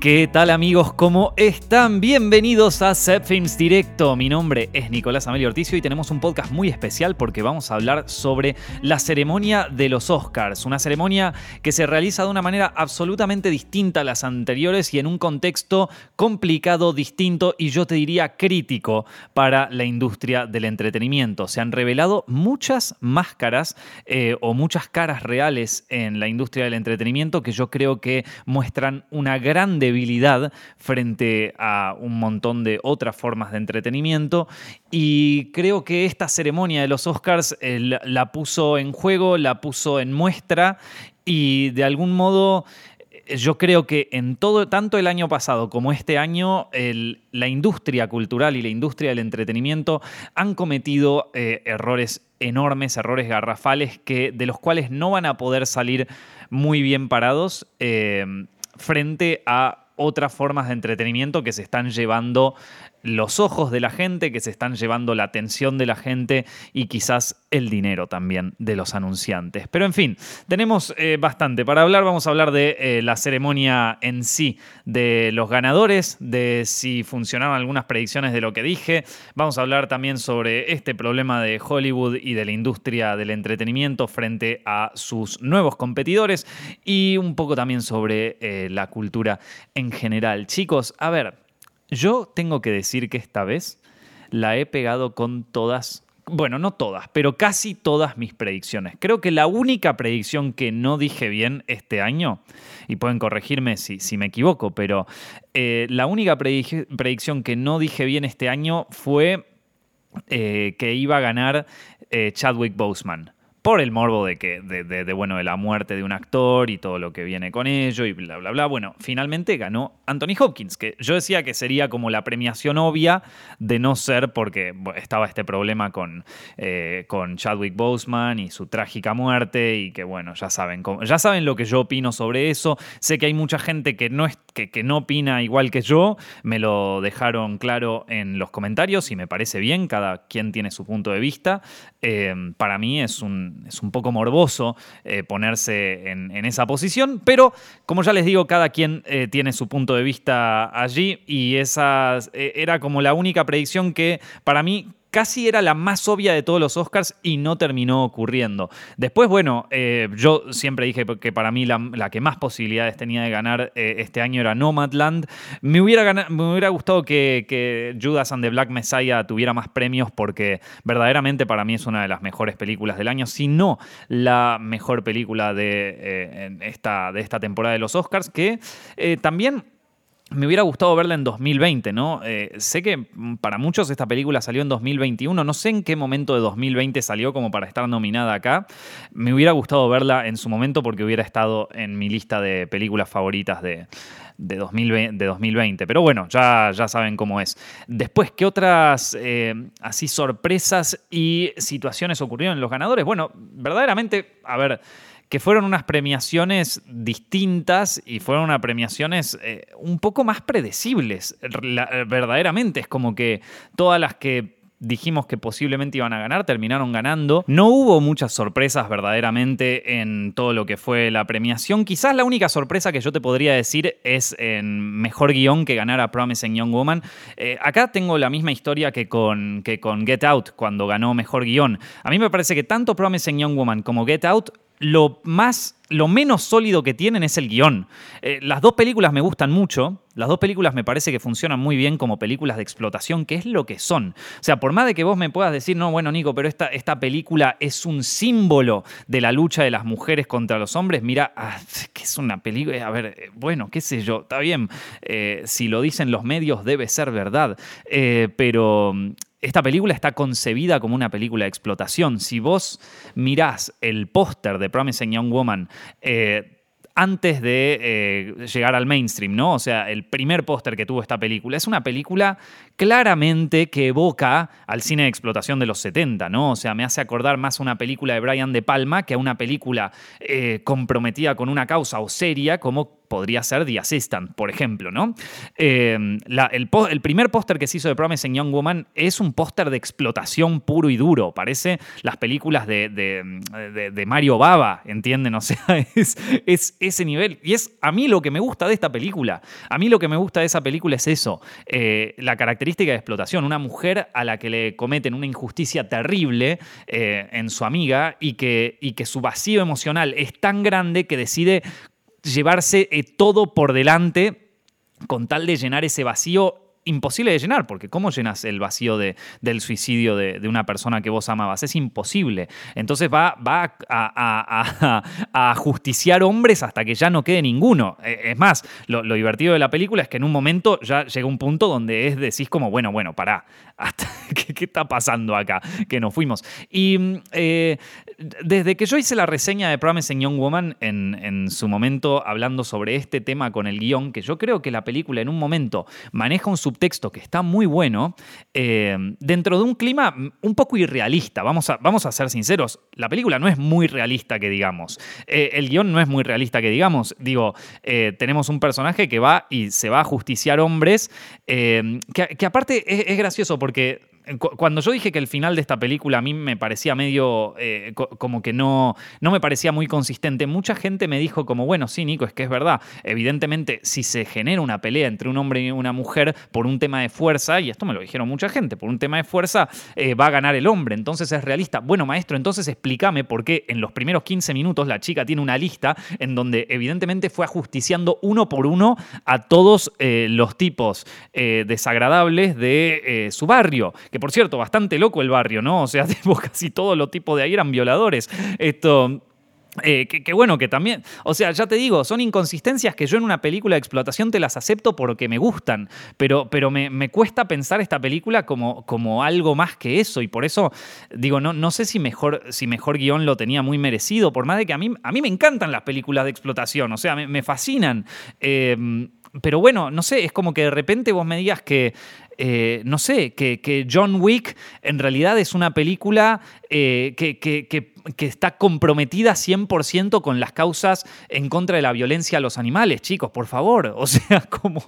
¿Qué tal amigos? ¿Cómo están? Bienvenidos a Set Films Directo. Mi nombre es Nicolás Amelio Orticio y tenemos un podcast muy especial porque vamos a hablar sobre la ceremonia de los Oscars. Una ceremonia que se realiza de una manera absolutamente distinta a las anteriores y en un contexto complicado, distinto y yo te diría crítico para la industria del entretenimiento. Se han revelado muchas máscaras eh, o muchas caras reales en la industria del entretenimiento que yo creo que muestran una gran debilidad frente a un montón de otras formas de entretenimiento. Y creo que esta ceremonia de los Oscars eh, la puso en juego, la puso en muestra y de algún modo eh, yo creo que en todo, tanto el año pasado como este año, la industria cultural y la industria del entretenimiento han cometido eh, errores enormes, errores garrafales, que, de los cuales no van a poder salir muy bien parados frente a otras formas de entretenimiento que se están llevando los ojos de la gente, que se están llevando la atención de la gente y quizás el dinero también de los anunciantes. Pero en fin, tenemos eh, bastante para hablar. Vamos a hablar de eh, la ceremonia en sí, de los ganadores, de si funcionaron algunas predicciones de lo que dije. Vamos a hablar también sobre este problema de Hollywood y de la industria del entretenimiento frente a sus nuevos competidores y un poco también sobre eh, la cultura en general. Chicos, a ver, yo tengo que decir que esta vez la he pegado con todas, bueno, no todas, pero casi todas mis predicciones. Creo que la única predicción que no dije bien este año, y pueden corregirme si, si me equivoco, pero eh, la única predicción que no dije bien este año fue eh, que iba a ganar eh, Chadwick Boseman por el morbo de que de, bueno de la muerte de un actor y todo lo que viene con ello y bla bla bla. Bueno finalmente ganó Anthony Hopkins que yo decía que sería como la premiación obvia de no ser porque estaba este problema con, eh, con Chadwick Boseman y su trágica muerte y que bueno ya saben ya saben lo que yo opino sobre eso. Sé que hay mucha gente que no es que, que no opina igual que yo. Me lo dejaron claro en los comentarios y me parece bien cada quien tiene su punto de vista. Eh, para mí es un es un poco morboso eh, ponerse en, esa posición, pero como ya les digo, cada quien eh, tiene su punto de vista allí y esa eh, era como la única predicción que para mí casi era la más obvia de todos los Oscars y no terminó ocurriendo. Después, bueno, eh, yo siempre dije que para mí la, que más posibilidades tenía de ganar eh, este año era Nomadland. Me hubiera, me hubiera gustado que, Judas and the Black Messiah tuviera más premios porque verdaderamente para mí es una de las mejores películas del año, si no la mejor película de, eh, esta, de esta temporada de los Oscars, que también me hubiera gustado verla en 2020, ¿no? Eh, sé que para muchos esta película salió en 2021, no sé en qué momento de 2020 salió como para estar nominada acá. Me hubiera gustado verla en su momento porque hubiera estado en mi lista de películas favoritas de, de, 2020, Pero bueno, ya, ya saben cómo es. Después, ¿qué otras eh, así sorpresas y situaciones ocurrieron en los ganadores? Bueno, verdaderamente, a ver que fueron unas premiaciones distintas y fueron unas premiaciones eh, un poco más predecibles, verdaderamente. Es como que todas las que dijimos que posiblemente iban a ganar, terminaron ganando. No hubo muchas sorpresas verdaderamente en todo lo que fue la premiación. Quizás la única sorpresa que yo te podría decir es en mejor guion que ganara Promising Young Woman. Eh, acá tengo la misma historia que con, que con Get Out cuando ganó mejor guion. A mí me parece que tanto Promising Young Woman como Get Out lo más, lo menos sólido que tienen es el guion. Eh, las dos películas me gustan mucho. Las dos películas me parece que funcionan muy bien como películas de explotación, que es lo que son. O sea, por más de que vos me puedas decir, no, bueno, Nico, pero esta, esta película es un símbolo de la lucha de las mujeres contra los hombres, mira, ah, que es una película, a ver, eh, bueno, qué sé yo, está bien, eh, si lo dicen los medios debe ser verdad, pero esta película está concebida como una película de explotación. Si vos mirás el póster de Promising Young Woman, eh, antes de eh, llegar al mainstream, ¿no? O sea, el primer póster que tuvo esta película es una película claramente que evoca al cine de explotación de los 70, ¿no? O sea, me hace acordar más a una película de Brian De Palma que a una película eh, comprometida con una causa o seria como podría ser The Assistant, por ejemplo, ¿no? el, el, primer póster que se hizo de Promising Young Woman es un póster de explotación puro y duro. Parece las películas de, Mario Baba, ¿entienden? O sea, es, es, ese nivel. Y es a mí lo que me gusta de esta película. A mí lo que me gusta de esa película es eso, eh, la característica de explotación. Una mujer a la que le cometen una injusticia terrible eh, en su amiga y que, y que su vacío emocional es tan grande que decide llevarse eh, todo por delante con tal de llenar ese vacío imposible de llenar, porque ¿cómo llenas el vacío de, del suicidio de, una persona que vos amabas? Es imposible. Entonces va, va a, justiciar hombres hasta que ya no quede ninguno. E, es más, lo, divertido de la película es que en un momento ya llega un punto donde es decís como, bueno, bueno, pará, ¿qué, está pasando acá? Que nos fuimos. Y eh, desde que yo hice la reseña de Promising Young Woman en, en su momento hablando sobre este tema con el guion, que yo creo que la película en un momento maneja un subtexto que está muy bueno, eh, dentro de un clima un poco irrealista. Vamos a, vamos a ser sinceros, la película no es muy realista que digamos. Eh, el guion no es muy realista que digamos. Digo, eh, tenemos un personaje que va y se va a justiciar hombres, que, aparte es gracioso porque cuando yo dije que el final de esta película a mí me parecía medio, eh, como que no, no me parecía muy consistente, mucha gente me dijo como, bueno, sí, Nico, es que es verdad, evidentemente si se genera una pelea entre un hombre y una mujer por un tema de fuerza, y esto me lo dijeron mucha gente, por un tema de fuerza eh, va a ganar el hombre, entonces es realista. Bueno, maestro, entonces explícame por qué en los primeros 15 minutos la chica tiene una lista en donde evidentemente fue ajusticiando uno por uno a todos eh, los tipos desagradables de su barrio, que por cierto, bastante loco el barrio, ¿no? O sea, casi todos los tipos de ahí eran violadores. Esto. Eh, que, bueno, que también, o sea, ya te digo, son inconsistencias que yo en una película de explotación te las acepto porque me gustan, pero, pero me, cuesta pensar esta película como, como, algo más que eso y por eso digo, no, no sé si mejor, si mejor guion lo tenía muy merecido, por más de que a mí, a mí me encantan las películas de explotación, o sea, me, fascinan. Eh, pero bueno, no sé, es como que de repente vos me digas que eh, no sé, que, John Wick en realidad es una película eh, que, está comprometida 100% con las causas en contra de la violencia a los animales, chicos, por favor. O sea, como...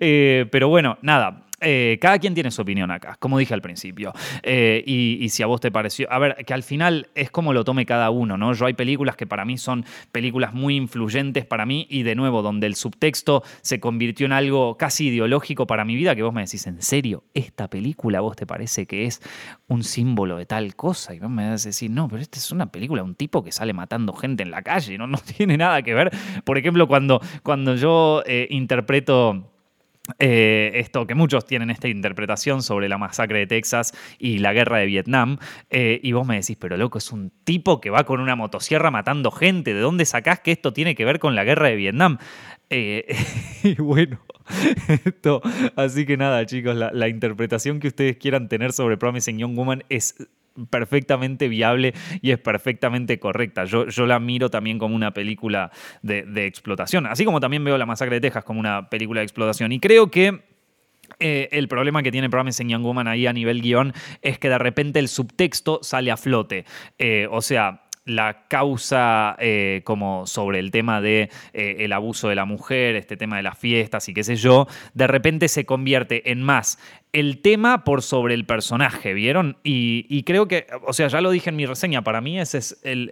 Eh, pero bueno, nada. Eh, cada quien tiene su opinión acá, como dije al principio. Eh, y, si a vos te pareció. A ver, que al final es como lo tome cada uno, ¿no? Yo hay películas que para mí son películas muy influyentes para mí y de nuevo, donde el subtexto se convirtió en algo casi ideológico para mi vida, que vos me decís, ¿en serio? ¿Esta película a vos te parece que es un símbolo de tal cosa? Y vos me vas a no, pero esta es una película, un tipo que sale matando gente en la calle, no, no tiene nada que ver. Por ejemplo, cuando, cuando yo eh, interpreto eh, esto que muchos tienen esta interpretación sobre la masacre de Texas y la guerra de Vietnam, eh, y vos me decís, pero loco, es un tipo que va con una motosierra matando gente, ¿de dónde sacás que esto tiene que ver con la guerra de Vietnam? Y bueno, esto, así que nada, chicos, la, la interpretación que ustedes quieran tener sobre Promising Young Woman es perfectamente viable y es perfectamente correcta. Yo, yo la miro también como una película de, explotación, así como también veo La Masacre de Texas como una película de explotación. Y creo que eh, el problema que tiene Promising Young Woman ahí a nivel guion es que de repente el subtexto sale a flote. Eh, o sea, la causa eh, como sobre el tema de el abuso de la mujer, este tema de las fiestas y qué sé yo, de repente se convierte en más el tema por sobre el personaje, ¿vieron? Y, creo que, o sea, ya lo dije en mi reseña, para mí ese es el,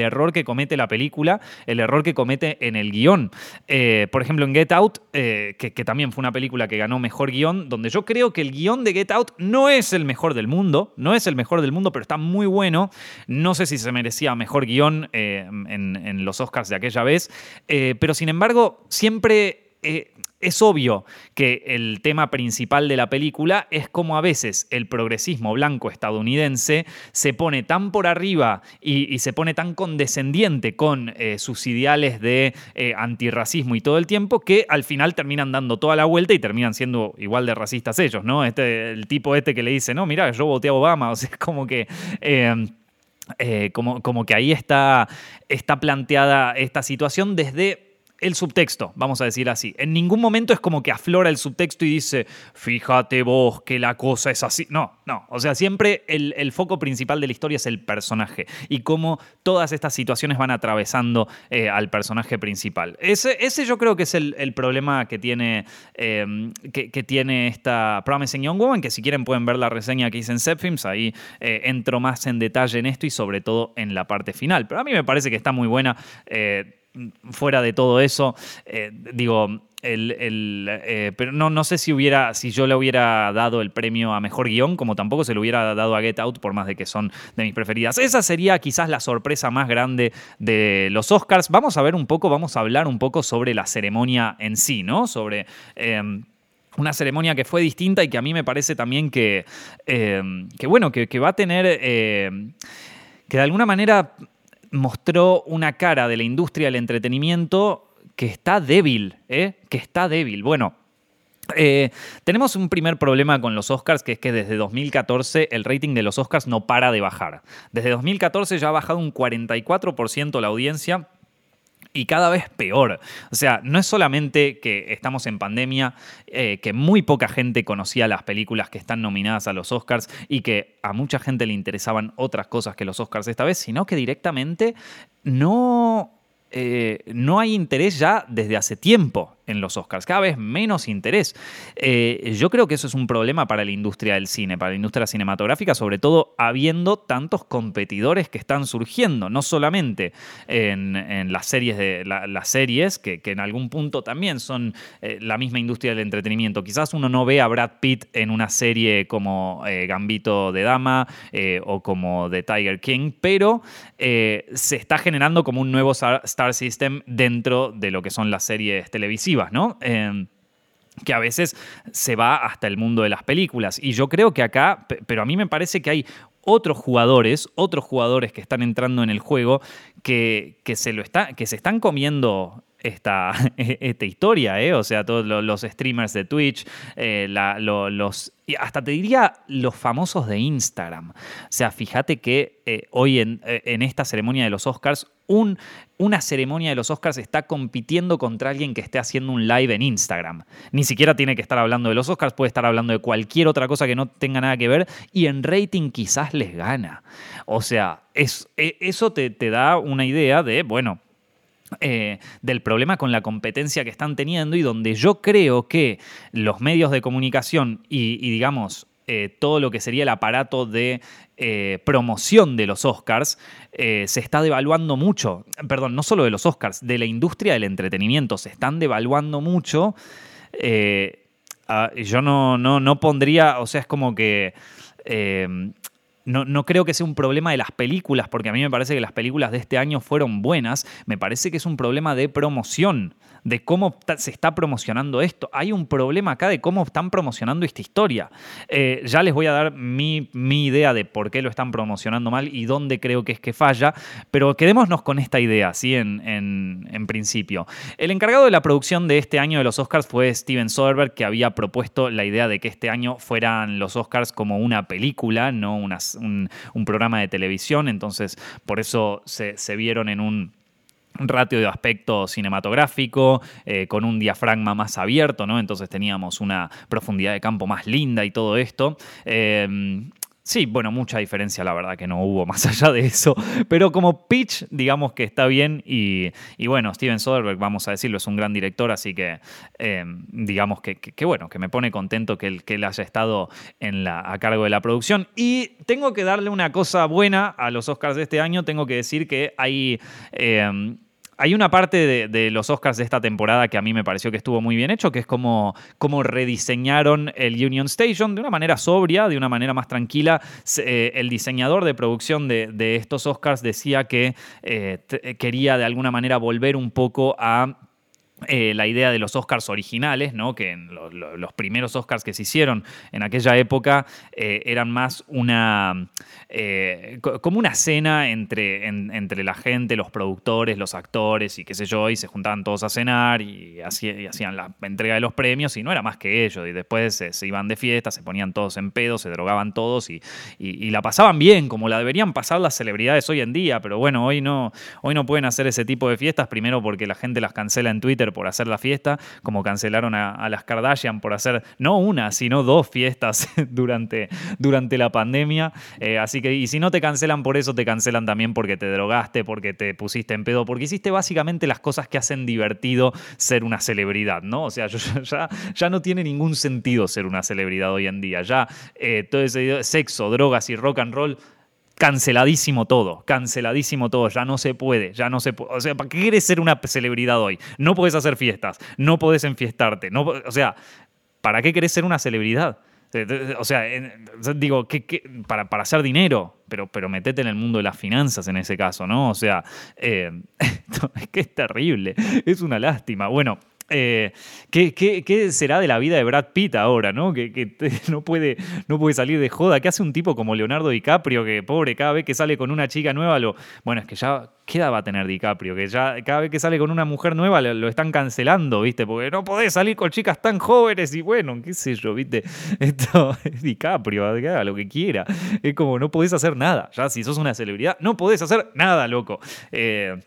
error que comete la película, el error que comete en el guion. Eh, por ejemplo, en Get Out, eh, que, también fue una película que ganó mejor guion, donde yo creo que el guion de Get Out no es el mejor del mundo, no es el mejor del mundo, pero está muy bueno. No sé si se merecía mejor guion eh, en, los Oscars de aquella vez, pero sin embargo, siempre es obvio que el tema principal de la película es cómo a veces el progresismo blanco estadounidense se pone tan por arriba y, se pone tan condescendiente con eh, sus ideales de eh, antirracismo y todo el tiempo que al final terminan dando toda la vuelta y terminan siendo igual de racistas ellos, ¿no? Este, el tipo este que le dice, no, mira, yo voté a Obama, o sea, es como que... Eh, como, como, que ahí está, está planteada esta situación desde el subtexto, vamos a decir así. En ningún momento es como que aflora el subtexto y dice, fíjate vos que la cosa es así. No, no. O sea, siempre el, foco principal de la historia es el personaje y cómo todas estas situaciones van atravesando eh, al personaje principal. Ese, ese, yo creo que es el, problema que tiene, em, que, tiene esta Promising Young Woman, que si quieren pueden ver la reseña que hice en Zepfilms, ahí eh, entro más en detalle en esto y sobre todo en la parte final. Pero a mí me parece que está muy buena. Eh, fuera de todo eso, eh, digo, el, eh, pero no, no sé si hubiera, si yo le hubiera dado el premio a mejor guion, como tampoco se lo hubiera dado a Get Out, por más de que son de mis preferidas. Esa sería quizás la sorpresa más grande de los Oscars. Vamos a ver un poco, vamos a hablar un poco sobre la ceremonia en sí, ¿no? Sobre. Em, una ceremonia que fue distinta y que a mí me parece también que, que bueno, que, va a tener, que de alguna manera mostró una cara de la industria del entretenimiento que está débil, ¿eh? que está débil. Bueno, eh, tenemos un primer problema con los Oscars, que es que desde 2014 el rating de los Oscars no para de bajar. Desde 2014 ya ha bajado un 44% la audiencia y cada vez peor. O sea, no es solamente que estamos en pandemia, eh, que muy poca gente conocía las películas que están nominadas a los Oscars y que a mucha gente le interesaban otras cosas que los Oscars esta vez, sino que directamente no, eh, no hay interés ya desde hace tiempo en los Oscars, cada vez menos interés. Eh, yo creo que eso es un problema para la industria del cine, para la industria cinematográfica, sobre todo habiendo tantos competidores que están surgiendo, no solamente en, las series, las series que, en algún punto también son eh, la misma industria del entretenimiento. Quizás uno no ve a Brad Pitt en una serie como eh, Gambito de Dama o como The Tiger King, pero se está generando como un nuevo Star System dentro de lo que son las series televisivas. ¿No? Em, que a veces se va hasta el mundo de las películas. Y yo creo que acá, pero a mí me parece que hay otros jugadores, otros jugadores que están entrando en el juego que, que se, lo está, que se están comiendo esta, esta historia, ¿eh? o sea, todos los, streamers de Twitch, eh, los, hasta te diría los famosos de Instagram. O sea, fíjate que eh, hoy en, en, esta ceremonia de los Oscars, un, una ceremonia de los Oscars está compitiendo contra alguien que esté haciendo un live en Instagram. Ni siquiera tiene que estar hablando de los Oscars, puede estar hablando de cualquier otra cosa que no tenga nada que ver y en rating quizás les gana. O sea, es, e, eso te, te da una idea de, bueno, eh, del problema con la competencia que están teniendo y donde yo creo que los medios de comunicación y, digamos, eh, todo lo que sería el aparato de eh, promoción de los Oscars se está devaluando mucho. Perdón, no solo de los Oscars, de la industria del entretenimiento. Se están devaluando mucho. Ah, yo no, no, no, pondría, o sea, es como que no, creo que sea un problema de las películas, porque a mí me parece que las películas de este año fueron buenas. Me parece que es un problema de promoción de cómo se está promocionando esto. Hay un problema acá de cómo están promocionando esta historia. Eh, ya les voy a dar mi, idea de por qué lo están promocionando mal y dónde creo que es que falla, pero quedémonos con esta idea, ¿sí? En, en, principio. El encargado de la producción de este año de los Oscars fue Steven Soderbergh, que había propuesto la idea de que este año fueran los Oscars como una película, no un, programa de televisión, entonces por eso se vieron en un ratio de aspecto cinematográfico, eh, con un diafragma más abierto, ¿no? Entonces teníamos una profundidad de campo más linda y todo esto. Em, sí, bueno, mucha diferencia, la verdad que no hubo más allá de eso. Pero como pitch, digamos que está bien. Y, bueno, Steven Soderbergh, vamos a decirlo, es un gran director, así que em, digamos que, bueno, que me pone contento que él, haya estado a cargo de la producción. Y tengo que darle una cosa buena a los Oscars de este año. Tengo que decir que hay. Em, hay una parte de, los Oscars de esta temporada que a mí me pareció que estuvo muy bien hecho, que es como, como rediseñaron el Union Station de una manera sobria, de una manera más tranquila. Eh, el diseñador de producción de, estos Oscars decía que eh, quería de alguna manera volver un poco a eh, la idea de los Oscars originales, ¿no? que los primeros Oscars que se hicieron en aquella época eh, eran más una eh, como una cena entre, entre la gente, los productores, los actores y qué sé yo, y se juntaban todos a cenar y, hacían la entrega de los premios y no era más que ello, y después se, iban de fiesta, se ponían todos en pedo, se drogaban todos y, y, la pasaban bien, como la deberían pasar las celebridades hoy en día, pero bueno, hoy no, hoy no pueden hacer ese tipo de fiestas, primero porque la gente las cancela en Twitter por hacer la fiesta, como cancelaron a, las Kardashian por hacer no una, sino dos fiestas durante, durante la pandemia. Eh, así que, y si no te cancelan por eso, te cancelan también porque te drogaste, porque te pusiste en pedo, porque hiciste básicamente las cosas que hacen divertido ser una celebridad, ¿no? O sea, ya, ya no tiene ningún sentido ser una celebridad hoy en día. Ya eh, todo ese sexo, drogas y rock and roll canceladísimo todo, canceladísimo todo, ya no se puede, ya no se puede. O sea, ¿para qué quieres ser una celebridad hoy? No puedes hacer fiestas, no puedes enfiestarte, no, o sea, ¿para qué querés ser una celebridad? O sea, digo, para, para, hacer dinero, pero, pero metete en el mundo de las finanzas en ese caso, ¿no? O sea, eh, es que es terrible, es una lástima. Bueno, eh, ¿qué, será de la vida de Brad Pitt ahora, no? Que, no, puede, no puede salir de joda. ¿Qué hace un tipo como Leonardo DiCaprio que, pobre, cada vez que sale con una chica nueva, lo. Bueno, es que ya. ¿Qué edad va a tener DiCaprio? Que ya cada vez que sale con una mujer nueva lo, están cancelando, ¿viste? Porque no podés salir con chicas tan jóvenes y bueno, qué sé yo, ¿viste? Esto es DiCaprio, lo que quiera. Es como no podés hacer nada. Ya si sos una celebridad, no podés hacer nada, loco. Eh,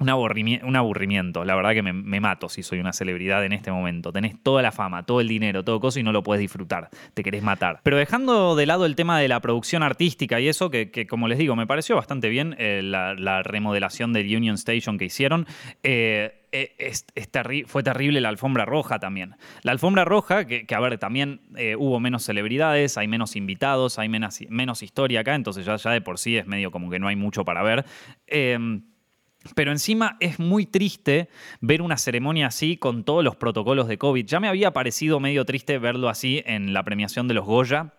un, aburrimiento, La verdad que me, mato si soy una celebridad en este momento. Tenés toda la fama, todo el dinero, todo coso y no lo puedes disfrutar. Te querés matar. Pero dejando de lado el tema de la producción artística y eso, que, como les digo, me pareció bastante bien eh, la, remodelación del Union Station que hicieron. Eh, eh, fue terrible la alfombra roja también. La alfombra roja, que, a ver, también hubo menos celebridades, hay menos invitados, hay menos, menos historia acá, entonces ya, ya de por sí es medio como que no hay mucho para ver. Pero encima es muy triste ver una ceremonia así con todos los protocolos de COVID. Ya me había parecido medio triste verlo así en la premiación de los Goya,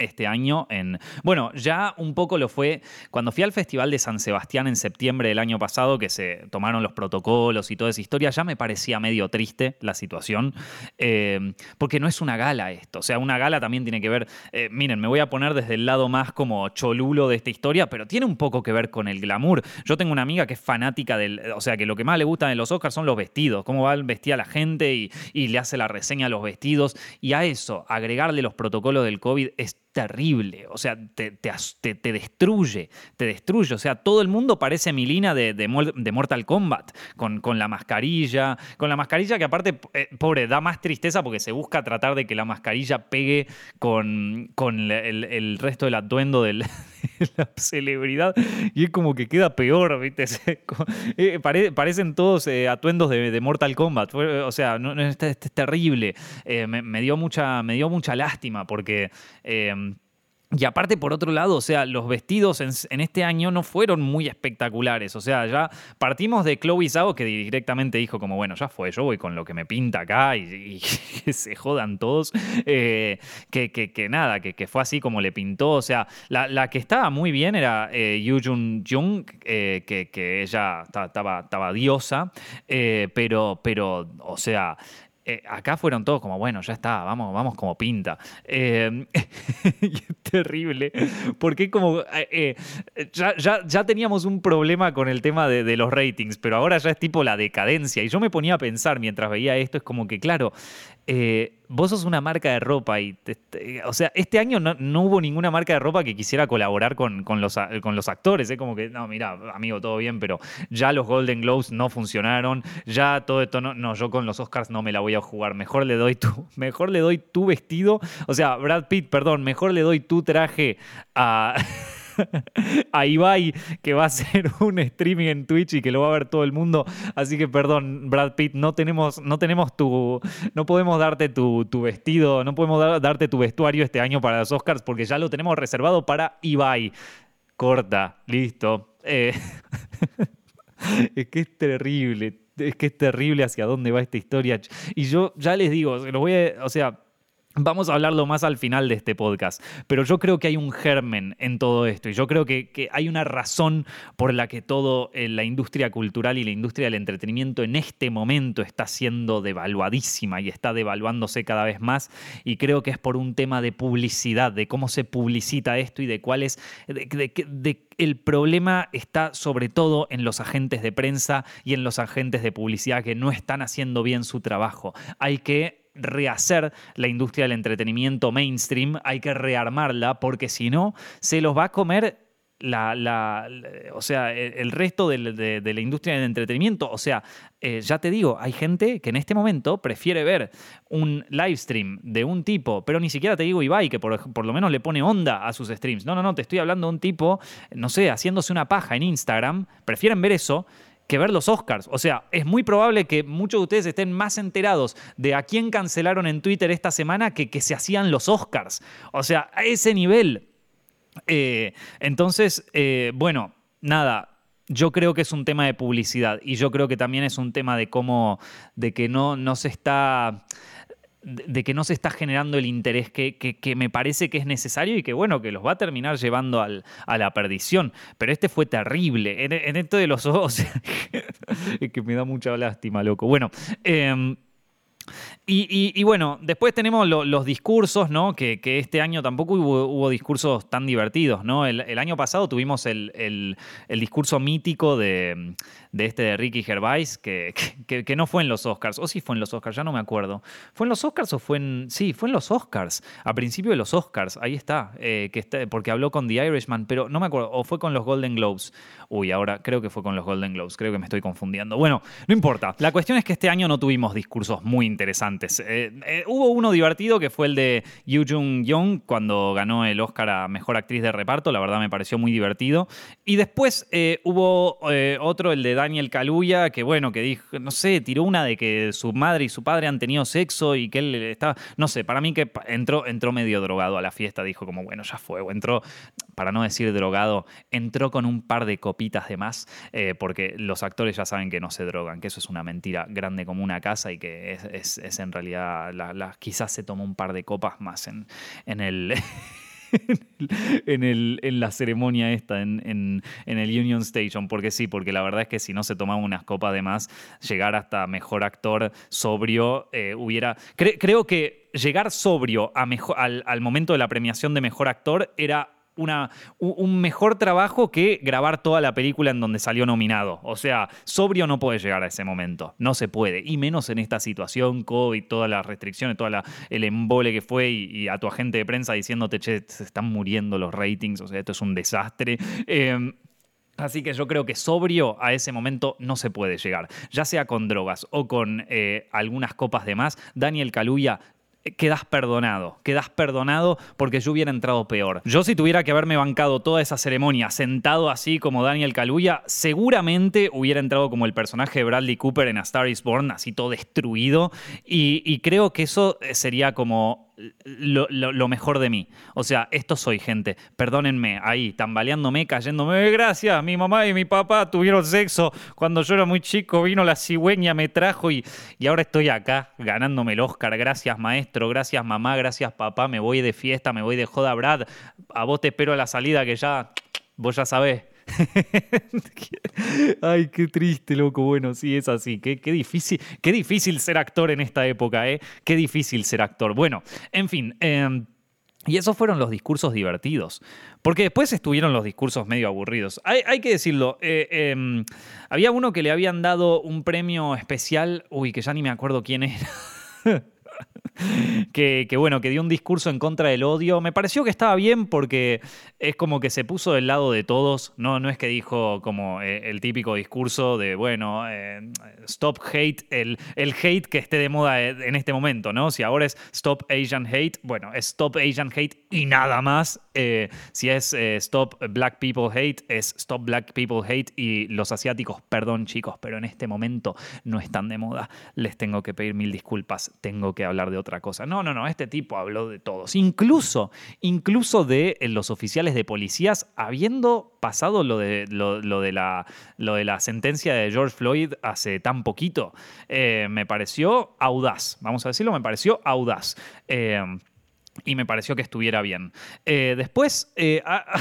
este año en... Bueno, ya un poco lo fue cuando fui al Festival de San Sebastián en septiembre del año pasado, que se tomaron los protocolos y toda esa historia, ya me parecía medio triste la situación, eh, porque no es una gala esto, o sea, una gala también tiene que ver, eh, miren, me voy a poner desde el lado más como cholulo de esta historia, pero tiene un poco que ver con el glamour. Yo tengo una amiga que es fanática del, o sea, que lo que más le gusta de los Oscars son los vestidos, cómo va vestir a la gente y, y le hace la reseña a los vestidos, y a eso, agregarle los protocolos del COVID es terrible, o sea, te, te, destruye, te destruye, o sea, todo el mundo parece Milina de, de, Mortal Kombat, con, con, la mascarilla, con la mascarilla que aparte, eh, pobre, da más tristeza porque se busca tratar de que la mascarilla pegue con, con el, resto del atuendo de la celebridad y es como que queda peor, ¿viste? Eh, parecen todos eh, atuendos de, Mortal Kombat, o sea, es, terrible, me, dio mucha, me dio mucha lástima porque... Y aparte, por otro lado, o sea, los vestidos en, este año no fueron muy espectaculares. O sea, ya partimos de Chloe Zhao, que directamente dijo como, bueno, ya fue, yo voy con lo que me pinta acá y, que se jodan todos. Eh, que, que, nada, que, fue así como le pintó. O sea, la, que estaba muy bien era eh, Yu Jun Jung, eh, que, ella estaba, estaba diosa, pero, pero, o sea, eh, acá fueron todos como, bueno, ya está, vamos, vamos como pinta. Eh, es terrible, porque como, eh, ya, ya, teníamos un problema con el tema de, los ratings, pero ahora ya es tipo la decadencia. Y yo me ponía a pensar mientras veía esto, es como que, claro, eh, vos sos una marca de ropa y, o sea, este año no, hubo ninguna marca de ropa que quisiera colaborar con, los, con los actores. Es como que, no, mira, amigo, todo bien, pero ya los Golden Globes no funcionaron, ya todo esto no, no, yo con los Oscars no me la voy a jugar. Mejor le doy tu, mejor le doy tu vestido, o sea, Brad Pitt, perdón, mejor le doy tu traje a a Ibai, que va a hacer un streaming en Twitch y que lo va a ver todo el mundo. Así que perdón, Brad Pitt, no tenemos, no tenemos tu. No podemos darte tu, vestido, no podemos darte tu vestuario este año para los Oscars porque ya lo tenemos reservado para Ibai. Corta, listo. Eh, es que es terrible. Es que es terrible hacia dónde va esta historia. Y yo ya les digo, lo voy a, o sea, Vamos a hablarlo más al final de este podcast, pero yo creo que hay un germen en todo esto y yo creo que, hay una razón por la que todo eh, la industria cultural y la industria del entretenimiento en este momento está siendo devaluadísima y está devaluándose cada vez más y creo que es por un tema de publicidad, de cómo se publicita esto y de cuál es, de, el problema está sobre todo en los agentes de prensa y en los agentes de publicidad que no están haciendo bien su trabajo. Hay que rehacer la industria del entretenimiento mainstream, hay que rearmarla, porque si no, se los va a comer la, o sea, el resto de, la industria del entretenimiento. O sea, eh, ya te digo, hay gente que en este momento prefiere ver un live stream de un tipo, pero ni siquiera te digo Ibai, que por, por, lo menos le pone onda a sus streams. No, no, no, te estoy hablando de un tipo, no sé, haciéndose una paja en Instagram. Prefieren ver eso que ver los Oscars. O sea, es muy probable que muchos de ustedes estén más enterados de a quién cancelaron en Twitter esta semana que que se hacían los Oscars. O sea, a ese nivel. Eh, entonces, eh, bueno, nada, yo creo que es un tema de publicidad y yo creo que también es un tema de cómo, de que no, no se está de que no se está generando el interés que, me parece que es necesario y que bueno, que los va a terminar llevando al, a la perdición. Pero este fue terrible. En, esto de los ojos, que me da mucha lástima, loco. Bueno, eh, y, bueno, después tenemos los discursos, ¿no? Que, este año tampoco hubo, discursos tan divertidos, ¿no? El, año pasado tuvimos el, discurso mítico de, este de Ricky Gervais, que, que, no fue en los Oscars, o sí fue en los Oscars, ya no me acuerdo. ¿Fue en los Oscars o fue en...? Sí, fue en los Oscars, a principio de los Oscars, ahí está, eh, que está, porque habló con The Irishman, pero no me acuerdo, o fue con los Golden Globes. Uy, ahora creo que fue con los Golden Globes, creo que me estoy confundiendo. Bueno, no importa. La cuestión es que este año no tuvimos discursos muy interesantes eh, eh, hubo uno divertido que fue el de Yu Jung Young cuando ganó el Oscar a Mejor Actriz de Reparto, la verdad me pareció muy divertido. Y después eh, hubo otro, el de Daniel Kaluuya, que bueno, que dijo, no sé, tiró una de que su madre y su padre han tenido sexo y que él estaba, no sé, para mí que entró, entró medio drogado a la fiesta, dijo como, bueno, ya fue, o entró, para no decir drogado, entró con un par de copitas de más, porque los actores ya saben que no se drogan, que eso es una mentira grande como una casa y que es en realidad la, quizás se tomó un par de copas más en, en el... en, el, en la ceremonia esta, en, el Union Station, porque sí, porque la verdad es que si no se tomaba unas copas de más, llegar hasta mejor actor sobrio eh, hubiera... creo que llegar sobrio a mejor, al momento de la premiación de mejor actor era una, un mejor trabajo que grabar toda la película en donde salió nominado. O sea, sobrio no puede llegar a ese momento. No se puede. Y menos en esta situación, COVID, todas las restricciones, todo el embole que fue y, a tu agente de prensa diciéndote, che, se están muriendo los ratings. O sea, esto es un desastre. Em, así que yo creo que sobrio a ese momento no se puede llegar, ya sea con drogas o con eh, algunas copas de más. Daniel Kaluuya quedas perdonado, quedas perdonado porque yo hubiera entrado peor. Yo si tuviera que haberme bancado toda esa ceremonia sentado así como Daniel Kaluuya, seguramente hubiera entrado como el personaje de Bradley Cooper en A Star is Born, así todo destruido, y creo que eso sería como lo, mejor de mí. O sea, esto soy gente. Perdónenme, ahí, tambaleándome, cayéndome. Gracias, mi mamá y mi papá tuvieron sexo cuando yo era muy chico. Vino la cigüeña, me trajo y, y ahora estoy acá ganándome el Oscar. Gracias, maestro. Gracias, mamá. Gracias, papá. Me voy de fiesta, me voy de joda, Brad. A vos te espero a la salida que ya, vos ya sabés. Ay, qué triste, loco. Bueno, sí, es así. Qué, difícil, qué difícil ser actor en esta época, ¿eh? Qué difícil ser actor. Bueno, en fin. Em, y esos fueron los discursos divertidos. Porque después estuvieron los discursos medio aburridos. Hay, que decirlo. Eh, em, había uno que le habían dado un premio especial. Uy, que ya ni me acuerdo quién era. que, bueno, que dio un discurso en contra del odio. Me pareció que estaba bien porque es como que se puso del lado de todos. No, no es que dijo como eh, el típico discurso de, bueno, eh, stop hate, el, el hate que esté de moda eh, en este momento, ¿no? Si ahora es stop Asian hate, bueno, es stop Asian hate y nada más. si es stop black people hate, es stop black people hate y los asiáticos, perdón chicos, pero en este momento no están de moda. Les tengo que pedir mil disculpas, tengo que hablar de otra cosa. No, no, no, este tipo habló de todos, incluso, incluso de eh, los oficiales de policías, habiendo pasado lo de, lo, de, la, lo de la sentencia de George Floyd hace tan poquito. Eh, me pareció audaz, vamos a decirlo, me pareció audaz. Eh, y me pareció que estuviera bien. Después, ah,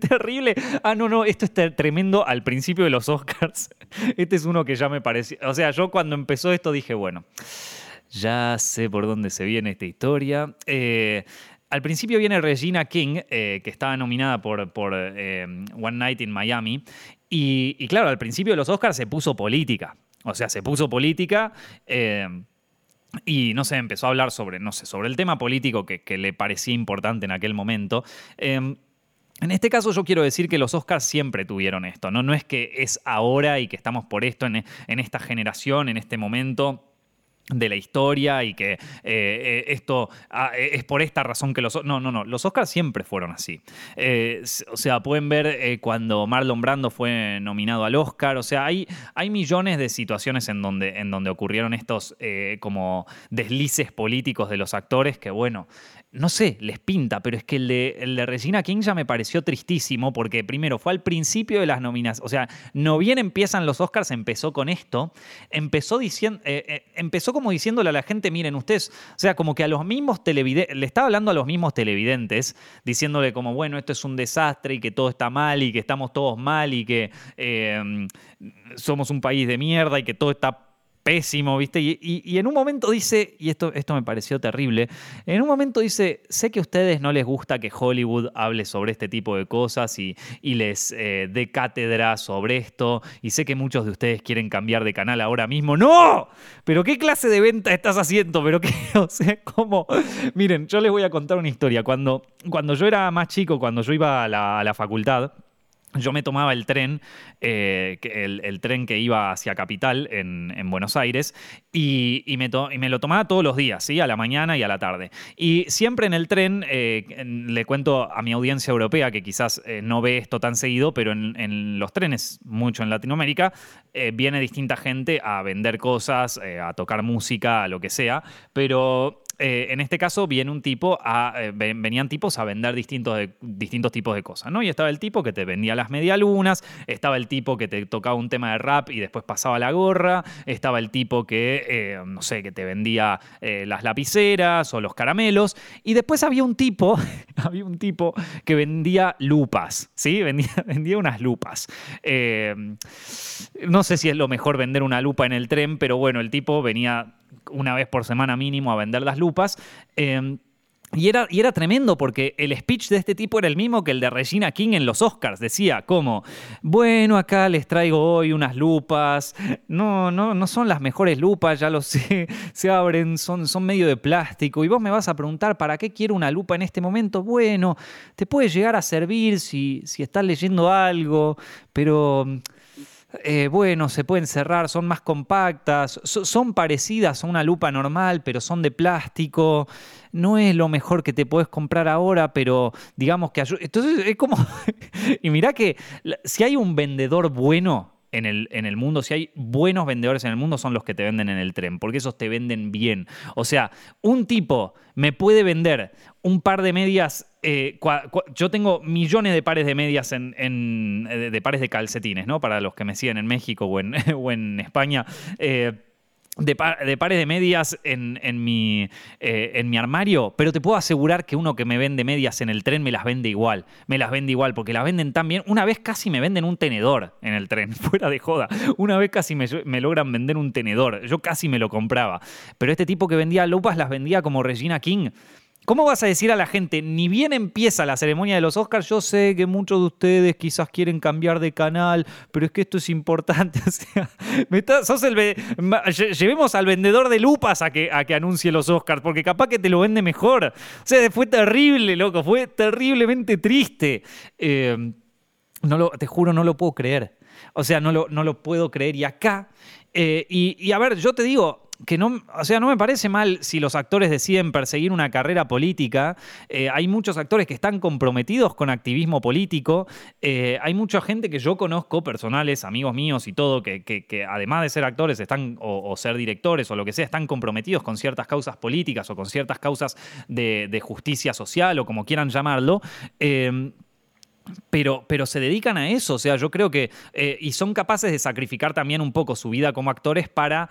terrible. Ah, no, no, esto es tremendo al principio de los Oscars. Este es uno que ya me pareció. O sea, yo cuando empezó esto dije, bueno, ya sé por dónde se viene esta historia. Eh, al principio viene Regina King, que estaba nominada por, por One Night in Miami. Y, claro, al principio de los Oscars se puso política. O sea, se puso política. Y no sé, empezó a hablar sobre, no sé, sobre el tema político que, le parecía importante en aquel momento. En este caso yo quiero decir que los Oscars siempre tuvieron esto, ¿no? No es que es ahora y que estamos por esto en, en esta generación, en este momento de la historia y que eh, eh, esto ah, eh, es por esta razón que los... No, no, no, los Oscars siempre fueron así. o sea, pueden ver cuando Marlon Brando fue nominado al Oscar, o sea, hay, hay millones de situaciones en donde, en donde ocurrieron estos como deslices políticos de los actores que, bueno, no sé, les pinta, pero es que el de, el de, Regina King ya me pareció tristísimo porque primero fue al principio de las nominaciones, o sea, no bien empiezan los Oscars, empezó con esto, empezó, diciendo, empezó como diciéndole a la gente, miren ustedes, o sea, como que a los mismos televidentes, le estaba hablando a los mismos televidentes, diciéndole como, bueno, esto es un desastre y que todo está mal y que estamos todos mal y que eh, somos un país de mierda y que todo está pésimo, ¿viste? Y, en un momento dice, y esto, esto me pareció terrible, en un momento dice, sé que a ustedes no les gusta que Hollywood hable sobre este tipo de cosas y, les eh, dé cátedra sobre esto, y sé que muchos de ustedes quieren cambiar de canal ahora mismo. ¡No! ¿Pero qué clase de venta estás haciendo? ¿Pero qué? O sea, ¿cómo? Miren, yo les voy a contar una historia. Cuando, cuando yo era más chico, cuando yo iba a la facultad, yo me tomaba el tren, eh, el, tren que iba hacia Capital en, Buenos Aires, y, me lo tomaba todos los días, ¿sí? a la mañana y a la tarde. Y siempre en el tren, eh, le cuento a mi audiencia europea, que quizás eh, no ve esto tan seguido, pero en, en los trenes, mucho en Latinoamérica, viene distinta gente a vender cosas, a tocar música, a lo que sea, pero eh, en este caso eh, venían tipos a vender distintos, tipos de cosas, ¿no? Y estaba el tipo que te vendía las medialunas, estaba el tipo que te tocaba un tema de rap y después pasaba la gorra, estaba el tipo que, eh, no sé, que te vendía las lapiceras o los caramelos, y después había un tipo, había un tipo que vendía lupas, ¿sí? Vendía unas lupas. no sé si es lo mejor vender una lupa en el tren, pero bueno, el tipo venía una vez por semana mínimo a vender las lupas. Em, y era, y era, tremendo porque el speech de este tipo era el mismo que el de Regina King en los Oscars. Decía como, bueno, acá les traigo hoy unas lupas. No, no, no son las mejores lupas, ya lo sé. Se abren, son, son medio de plástico. Y vos me vas a preguntar, ¿para qué quiero una lupa en este momento? Bueno, te puede llegar a servir si, si estás leyendo algo, pero eh, bueno, se pueden cerrar, son más compactas, son parecidas a una lupa normal, pero son de plástico. No es lo mejor que te puedes comprar ahora, pero digamos que. Entonces es como. y mirá que si hay un vendedor bueno en el, en el mundo, si hay buenos vendedores en el mundo, son los que te venden en el tren, porque esos te venden bien. O sea, un tipo me puede vender un par de medias. Eh, yo tengo millones de pares de medias en, eh, de pares de calcetines, ¿no? Para los que me siguen en México o en, o en España. Eh, de, pares de medias en, mi, eh, en mi armario, pero te puedo asegurar que uno que me vende medias en el tren me las vende igual. Me las vende igual, porque las venden tan bien. Una vez casi me venden un tenedor en el tren, fuera de joda. Una vez casi me, me logran vender un tenedor. Yo casi me lo compraba. Pero este tipo que vendía lupas las vendía como Regina King. ¿Cómo vas a decir a la gente, ni bien empieza la ceremonia de los Oscars, yo sé que muchos de ustedes quizás quieren cambiar de canal, pero es que esto es importante? O sea, llevemos al vendedor de lupas a que, anuncie los Oscars, porque capaz que te lo vende mejor. O sea, fue terrible, loco, fue terriblemente triste. Eh, no lo, te juro, no lo puedo creer. O sea, no lo, no lo puedo creer. Y acá, eh, y a ver, yo te digo, que no, o sea, no me parece mal si los actores deciden perseguir una carrera política. Eh, hay muchos actores que están comprometidos con activismo político. Eh, hay mucha gente que yo conozco, personales, amigos míos y todo, que, además de ser actores están, o, ser directores o lo que sea, están comprometidos con ciertas causas políticas o con ciertas causas de, justicia social o como quieran llamarlo. Eh, pero, pero, se dedican a eso, o sea, yo creo que, y son capaces de sacrificar también un poco su vida como actores para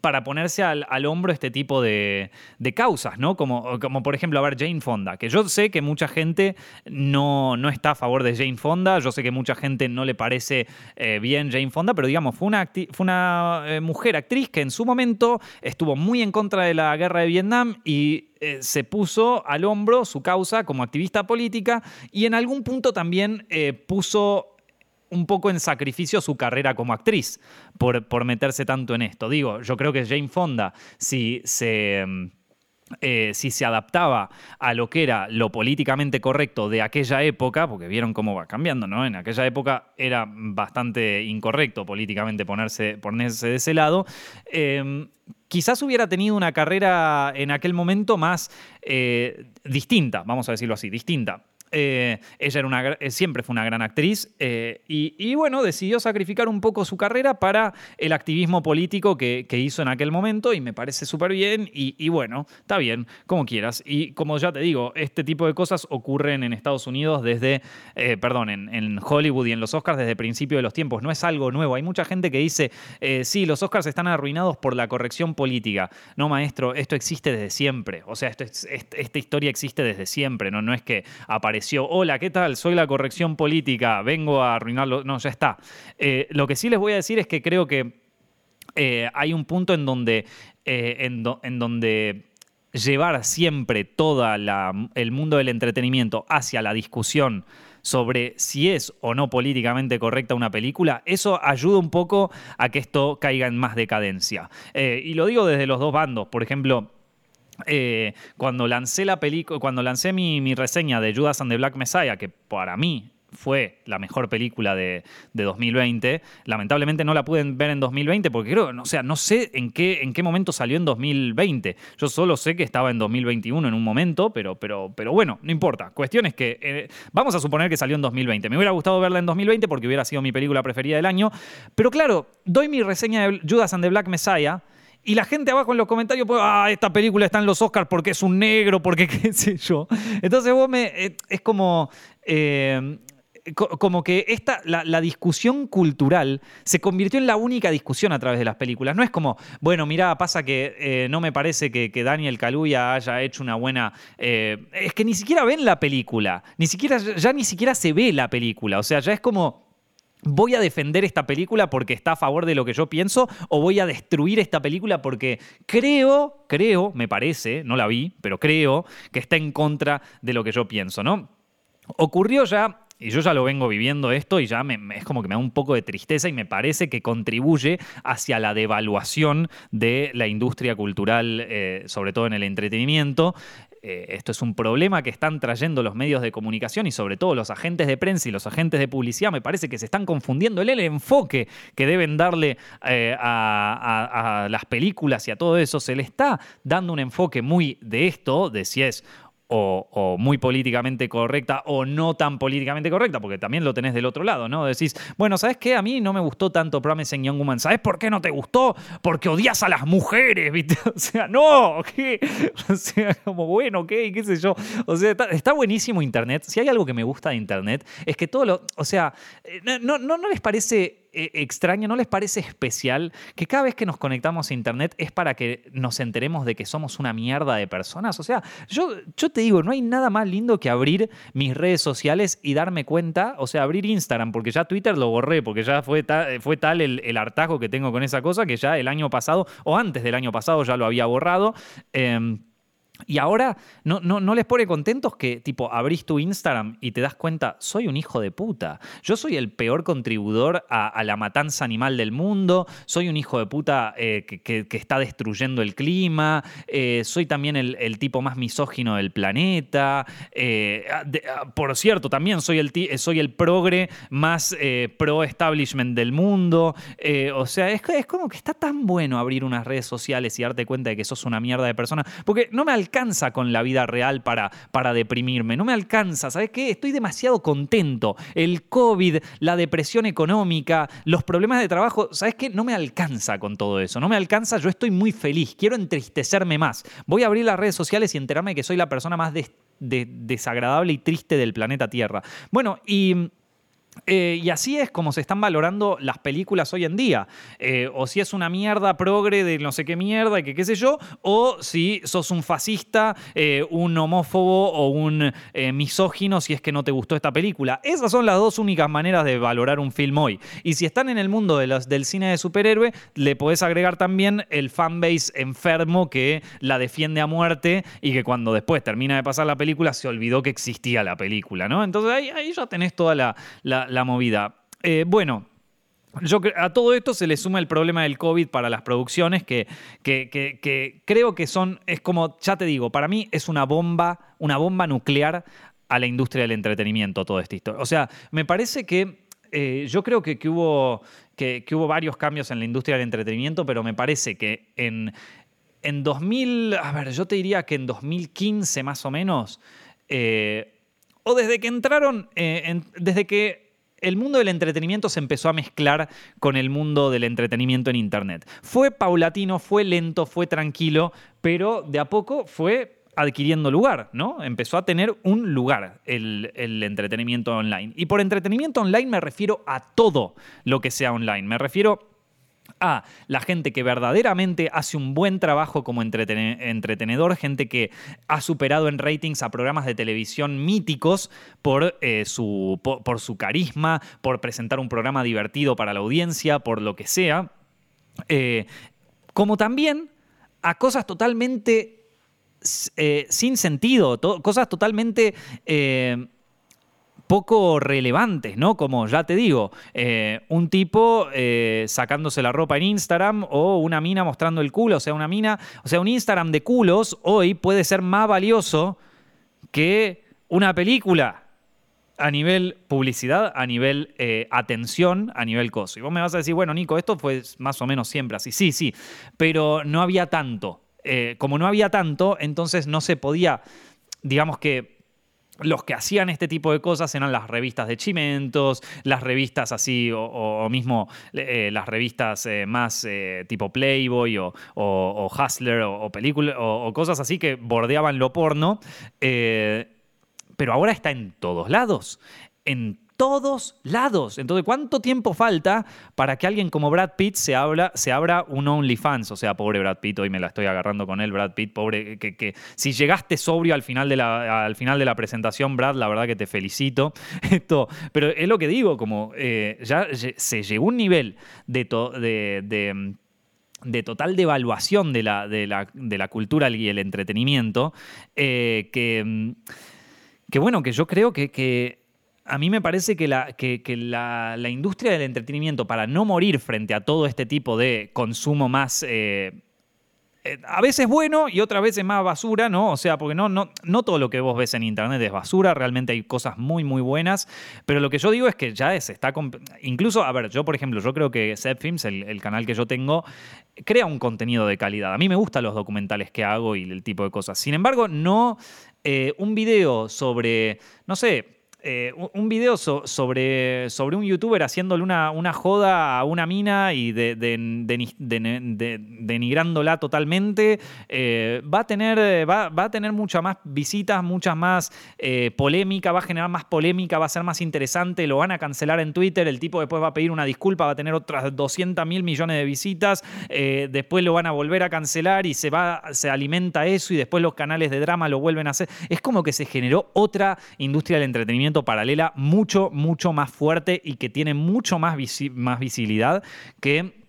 para ponerse al, hombro este tipo de, causas, ¿no? Como, como, por ejemplo, a ver, Jane Fonda, que yo sé que mucha gente no, no está a favor de Jane Fonda, yo sé que mucha gente no le parece eh, bien Jane Fonda, pero digamos, fue una, fue una eh, mujer actriz que en su momento estuvo muy en contra de la guerra de Vietnam y eh, se puso al hombro su causa como activista política y en algún punto también puso un poco en sacrificio su carrera como actriz por, por meterse tanto en esto. Digo, yo creo que Jane Fonda, si se... Mm, eh, si se adaptaba a lo que era lo políticamente correcto de aquella época, porque vieron cómo va cambiando, ¿no? En aquella época era bastante incorrecto políticamente ponerse, ponerse de ese lado. Em, quizás hubiera tenido una carrera en aquel momento más eh, distinta, vamos a decirlo así, distinta. Eh, ella era una, eh, siempre fue una gran actriz eh, y, bueno, decidió sacrificar un poco su carrera para el activismo político que, hizo en aquel momento y me parece súper bien y, bueno, está bien, como quieras. Y como ya te digo, este tipo de cosas ocurren en Estados Unidos desde, perdón, en, Hollywood y en los Oscars desde el principio de los tiempos. No es algo nuevo. Hay mucha gente que dice, sí, los Oscars están arruinados por la corrección política. No, maestro, esto existe desde siempre. O sea, esta historia existe desde siempre, ¿no? No es que apareció hola, ¿qué tal? Soy la corrección política, vengo a arruinarlo. No, ya está. Eh, lo que sí les voy a decir es que creo que eh, hay un punto en donde, eh, en, donde llevar siempre todo el mundo del entretenimiento hacia la discusión sobre si es o no políticamente correcta una película, eso ayuda un poco a que esto caiga en más decadencia. y lo digo desde los dos bandos. Por ejemplo, eh, cuando lancé la película, cuando lancé mi, reseña de Judas and the Black Messiah, que para mí fue la mejor película de, 2020. Lamentablemente no la pude ver en 2020 porque creo, o sea, no sé en qué, en qué momento salió en 2020. Yo solo sé que estaba en 2021 en un momento, pero bueno, no importa. Cuestión es que eh, vamos a suponer que salió en 2020. Me hubiera gustado verla en 2020 porque hubiera sido mi película preferida del año. Pero claro, doy mi reseña de Judas and the Black Messiah y la gente abajo en los comentarios, pues, ah, esta película está en los Oscars porque es un negro, porque qué sé yo. Entonces vos me. Eh, es como. Eh, como que esta, la, discusión cultural se convirtió en la única discusión a través de las películas. No es como, bueno, mira, pasa que eh, no me parece que, Daniel Kaluuya haya hecho una buena. es que ni siquiera ven la película. Ni siquiera, ya ni siquiera se ve la película. O sea, ya es como ¿Voy a defender esta película porque está a favor de lo que yo pienso o voy a destruir esta película porque creo, creo, me parece, no la vi, pero creo que está en contra de lo que yo pienso, ¿no? Ocurrió ya y yo ya lo vengo viviendo esto y ya es como que me da un poco de tristeza y me parece que contribuye hacia la devaluación de la industria cultural, eh, sobre todo en el entretenimiento. Eh, esto es un problema que están trayendo los medios de comunicación y sobre todo los agentes de prensa y los agentes de publicidad. Me parece que se están confundiendo el, enfoque que deben darle eh, a, a las películas y a todo eso. Se le está dando un enfoque muy de esto, de si es o, muy políticamente correcta o no tan políticamente correcta, porque también lo tenés del otro lado, ¿no? Decís, bueno, ¿sabes qué? A mí no me gustó tanto Promising Young Woman. ¿Sabes por qué no te gustó? Porque odias a las mujeres, ¿viste? O sea, no, ¿qué? O sea, como, bueno, ¿qué? ¿Qué sé yo? O sea, está, buenísimo Internet. Si hay algo que me gusta de Internet, es que todo lo. O sea, eh, no, no, no les parece extraño, ¿no les parece especial que cada vez que nos conectamos a Internet es para que nos enteremos de que somos una mierda de personas? O sea, yo, yo te digo, no hay nada más lindo que abrir mis redes sociales y darme cuenta, o sea, abrir Instagram, porque ya Twitter lo borré, porque ya fue, fue tal el, el, hartazgo que tengo con esa cosa que ya el año pasado, o antes del año pasado, ya lo había borrado. Em, y ahora no, no, no, les pone contentos que, tipo, abrís tu Instagram y te das cuenta, soy un hijo de puta. Yo soy el peor contribuidor a, la matanza animal del mundo, soy un hijo de puta eh, que, está destruyendo el clima, eh, soy también el, tipo más misógino del planeta. Eh, ah, por cierto, también soy el, soy el progre más pro-establishment del mundo. o sea, es, es como que está tan bueno abrir unas redes sociales y darte cuenta de que sos una mierda de persona. Porque no me alcanza con la vida real para, para deprimirme, no me alcanza, ¿sabes qué? Estoy demasiado contento. El COVID, la depresión económica, los problemas de trabajo, ¿sabes qué? No me alcanza con todo eso, no me alcanza, yo estoy muy feliz, quiero entristecerme más. Voy a abrir las redes sociales y enterarme que soy la persona más desagradable y triste del planeta Tierra. Bueno, y Eh, y así es como se están valorando las películas hoy en día. Eh, o si es una mierda progre de no sé qué mierda y qué sé yo, o si sos un fascista, eh, un homófobo o un misógino si es que no te gustó esta película. Esas son las dos únicas maneras de valorar un film hoy. Y si están en el mundo de del cine de superhéroe, le podés agregar también el fanbase enfermo que la defiende a muerte y que cuando después termina de pasar la película se olvidó que existía la película, ¿no? Entonces ahí, ya tenés toda la movida. Eh, bueno, yo, a todo esto se le suma el problema del COVID para las producciones, que, que, creo que son, es como, ya te digo, para mí es una bomba, una bomba nuclear a la industria del entretenimiento, todo esto. O sea, me parece que eh, yo creo que, hubo, que, hubo varios cambios en la industria del entretenimiento, pero me parece que en, en 2000, a ver, yo te diría que en 2015 más o menos, eh, o desde que entraron, desde que el mundo del entretenimiento se empezó a mezclar con el mundo del entretenimiento en Internet. Fue paulatino, fue lento, fue tranquilo, pero de a poco fue adquiriendo lugar, ¿no? Empezó a tener un lugar el, entretenimiento online. Y por entretenimiento online me refiero a todo lo que sea online. Me refiero a la gente que verdaderamente hace un buen trabajo como entretenedor, gente que ha superado en ratings a programas de televisión míticos por, eh, su, por, su carisma, por presentar un programa divertido para la audiencia, por lo que sea. Eh, como también a cosas totalmente eh, sin sentido, cosas totalmente poco relevantes, ¿no? Como ya te digo, eh, un tipo eh, sacándose la ropa en Instagram o una mina mostrando el culo, o sea, una mina, o sea, un Instagram de culos hoy puede ser más valioso que una película a nivel publicidad, a nivel eh, atención, a nivel coso. Y vos me vas a decir, bueno, Nico, esto fue más o menos siempre así. Sí, sí, pero no había tanto. como no había tanto, entonces no se podía, digamos que los que hacían este tipo de cosas eran las revistas de chimentos, las revistas así, o, mismo eh, las revistas eh, más eh, tipo Playboy o, Hustler o, películas o, cosas así que bordeaban lo porno. pero ahora está en todos lados. Todos lados. Entonces, ¿cuánto tiempo falta para que alguien como Brad Pitt se, se abra un OnlyFans? O sea, pobre Brad Pitt, hoy me la estoy agarrando con él, Brad Pitt, pobre, que, si llegaste sobrio al final, de la, al final de la presentación, Brad, la verdad que te felicito. Esto, pero es lo que digo, como eh, ya se llegó un nivel de, de, total devaluación de la, de la, cultura y el entretenimiento, eh, que, que bueno, que yo creo que a mí me parece que, la, industria del entretenimiento, para no morir frente a todo este tipo de consumo más... Eh, eh, a veces bueno y otras veces más basura, ¿no? O sea, porque no, no, no todo lo que vos ves en internet es basura, realmente hay cosas muy, muy buenas, pero lo que yo digo es que ya se está... Incluso, a ver, yo por ejemplo, yo creo que Set Films, el, canal que yo tengo, crea un contenido de calidad. A mí me gustan los documentales que hago y el tipo de cosas. Sin embargo, no eh, un video sobre, no sé, eh, un video sobre, sobre un youtuber haciéndole una, una, joda a una mina y de, denigrándola totalmente, eh, va, a tener, eh, va, a tener muchas más visitas, muchas más polémica, va a generar más polémica, va a ser más interesante, lo van a cancelar en Twitter, el tipo después va a pedir una disculpa, va a tener otras 200 mil millones de visitas, después lo van a volver a cancelar y se, va, se alimenta eso y después los canales de drama lo vuelven a hacer. Es como que se generó otra industria del entretenimiento paralela mucho, mucho más fuerte y que tiene mucho más, visibilidad que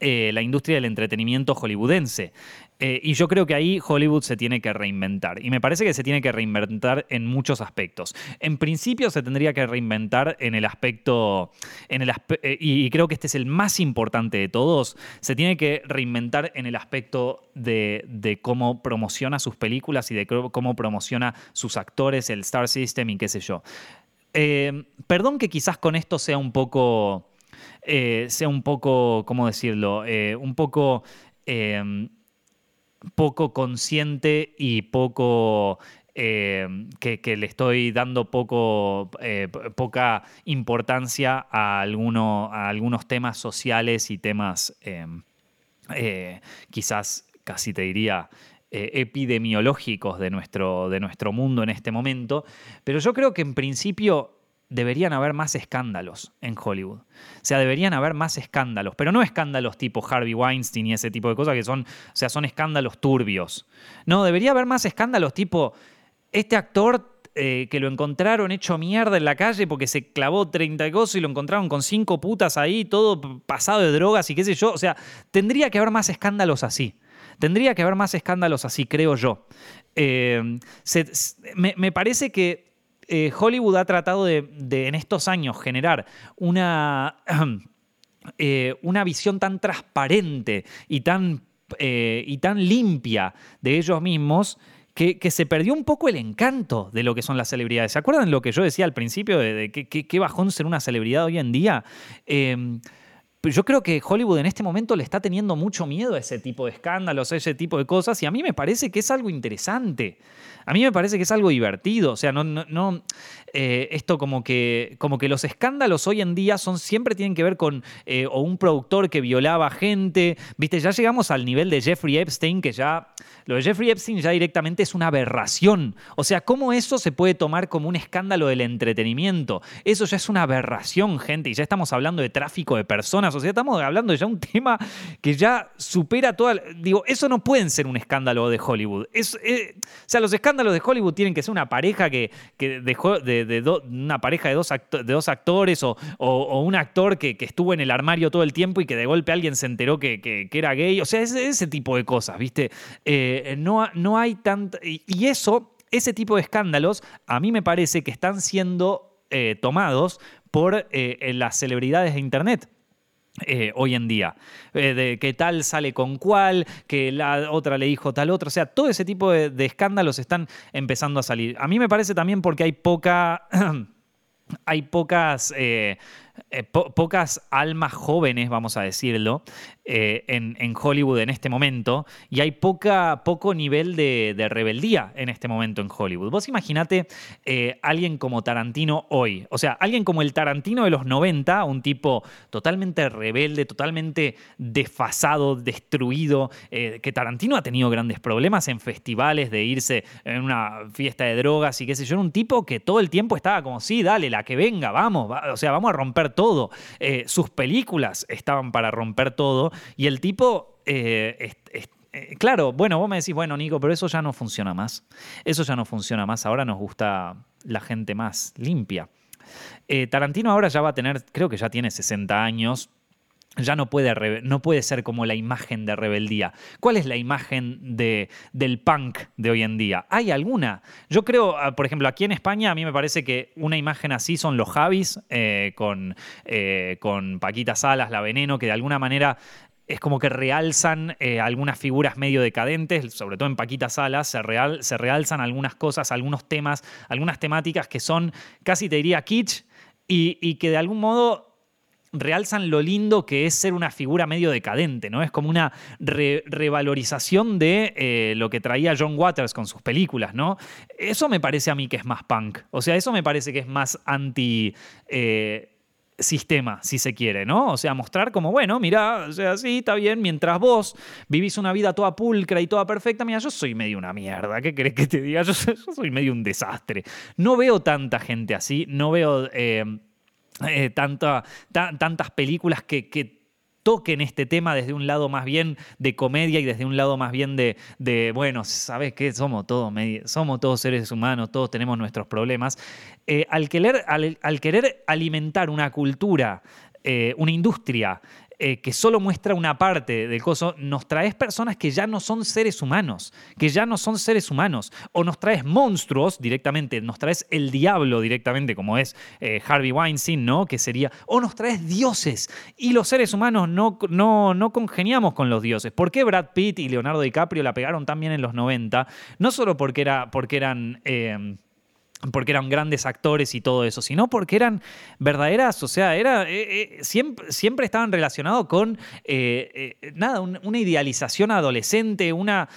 eh, la industria del entretenimiento hollywoodense. Eh, y yo creo que ahí Hollywood se tiene que reinventar. Y me parece que se tiene que reinventar en muchos aspectos. En principio se tendría que reinventar en el aspecto, en el eh, y creo que este es el más importante de todos, se tiene que reinventar en el aspecto de, cómo promociona sus películas y de cómo promociona sus actores, el Star System y qué sé yo. Eh, perdón que quizás con esto sea un poco... sea un poco, ¿cómo decirlo? un poco poco consciente y poco eh, que, le estoy dando poco, eh, poca importancia a, a, algunos temas sociales y temas em, eh, quizás casi te diría epidemiológicos de nuestro, de nuestro mundo en este momento. Pero yo creo que en principio deberían haber más escándalos en Hollywood. O sea, deberían haber más escándalos, pero no escándalos tipo Harvey Weinstein y ese tipo de cosas que son, o sea, son escándalos turbios. No, debería haber más escándalos tipo, este actor eh, que lo encontraron hecho mierda en la calle porque se clavó 30 cosas y lo encontraron con cinco putas ahí, todo pasado de drogas y qué sé yo. O sea, tendría que haber más escándalos así. Tendría que haber más escándalos así, creo yo. Eh, me parece que eh, Hollywood ha tratado de, en estos años generar una, eh, una visión tan transparente y tan, eh, y tan limpia de ellos mismos que, se perdió un poco el encanto de lo que son las celebridades. ¿Se acuerdan lo que yo decía al principio de, qué bajón ser una celebridad hoy en día? Yo creo que Hollywood en este momento le está teniendo mucho miedo a ese tipo de escándalos, a ese tipo de cosas, y a mí me parece que es algo interesante. A mí me parece que es algo divertido. O sea, no, no, eh, esto como que, como que los escándalos hoy en día son, siempre tienen que ver con eh, o un productor que violaba gente. Viste, ya llegamos al nivel de Jeffrey Epstein, que ya. Lo de Jeffrey Epstein ya directamente es una aberración. O sea, ¿cómo eso se puede tomar como un escándalo del entretenimiento? Eso ya es una aberración, gente. Y ya estamos hablando de tráfico de personas. O estamos hablando de ya un tema que ya supera toda. Digo, eso no pueden ser un escándalo de Hollywood. Es, eh, o sea, los escándalos de Hollywood tienen que ser una pareja que, dejó de, una pareja de dos, de dos actores o, un actor que, estuvo en el armario todo el tiempo y que de golpe alguien se enteró que, era gay. O sea, ese, tipo de cosas, ¿viste? Eh, no, no hay tanto. Y eso, ese tipo de escándalos, a mí me parece que están siendo eh, tomados por las celebridades de Internet. Eh, hoy en día. Eh, de que tal sale con cuál, que la otra le dijo tal otra. O sea, todo ese tipo de escándalos están empezando a salir. A mí me parece también porque hay poca. hay pocas eh, eh, pocas almas jóvenes, vamos a decirlo, eh, en, Hollywood en este momento, y hay poca, poco nivel de, rebeldía en este momento en Hollywood. Vos imaginate eh, alguien como Tarantino hoy, o sea, alguien como el Tarantino de los 90, un tipo totalmente rebelde, totalmente desfasado, destruido, que Tarantino ha tenido grandes problemas en festivales de irse en una fiesta de drogas y qué sé yo, un tipo que todo el tiempo estaba como, sí, dale, la que venga, vamos, o sea, vamos a romper todo. Eh, sus películas estaban para romper todo y el tipo... Eh, eh, claro, bueno, vos me decís, bueno, Nico, pero eso ya no funciona más. Eso ya no funciona más. Ahora nos gusta la gente más limpia. Tarantino ahora ya va a tener, creo que ya tiene 60 años, ya no puede, no puede ser como la imagen de rebeldía. ¿Cuál es la imagen de, del punk de hoy en día? ¿Hay alguna? Yo creo, ah, por ejemplo, aquí en España a mí me parece que una imagen así son los Javis eh, con, eh, con Paquita Salas, La Veneno, que de alguna manera es como que realzan eh, algunas figuras medio decadentes, sobre todo en Paquita Salas, se, real, se realzan algunas cosas, algunos temas, algunas temáticas que son casi te diría kitsch y, y que de algún modo realzan lo lindo que es ser una figura medio decadente, ¿no? Es como una revalorización de eh, lo que traía John Waters con sus películas, ¿no? Eso me parece a mí que es más punk. O sea, eso me parece que es más anti. Eh, sistema, si se quiere, ¿no? O sea, mostrar como, bueno, mira, o sea, sí, está bien, mientras vos vivís una vida toda pulcra y toda perfecta, mira, yo soy medio una mierda, ¿qué crees que te diga? Yo soy, medio un desastre. No veo tanta gente así, no veo... Eh, eh, tantas películas que, toquen este tema desde un lado más bien de comedia y desde un lado más bien de, bueno, ¿sabes qué? Somos todos, somos todos seres humanos, todos tenemos nuestros problemas. Eh, al, querer, al, querer alimentar una cultura, eh, una industria eh, que solo muestra una parte del coso, nos traes personas que ya no son seres humanos, que ya no son seres humanos, o nos traes monstruos directamente, nos traes el diablo directamente, como es eh, Harvey Weinstein, ¿no? Que sería, o nos traes dioses, y los seres humanos no, no, no congeniamos con los dioses. ¿Por qué Brad Pitt y Leonardo DiCaprio la pegaron también en los 90? No solo porque, era, porque eran... Eh, porque eran grandes actores y todo eso, sino porque eran verdaderas, o sea, era, eh, eh, siempre, siempre, estaban relacionados con, eh, nada, una idealización adolescente, una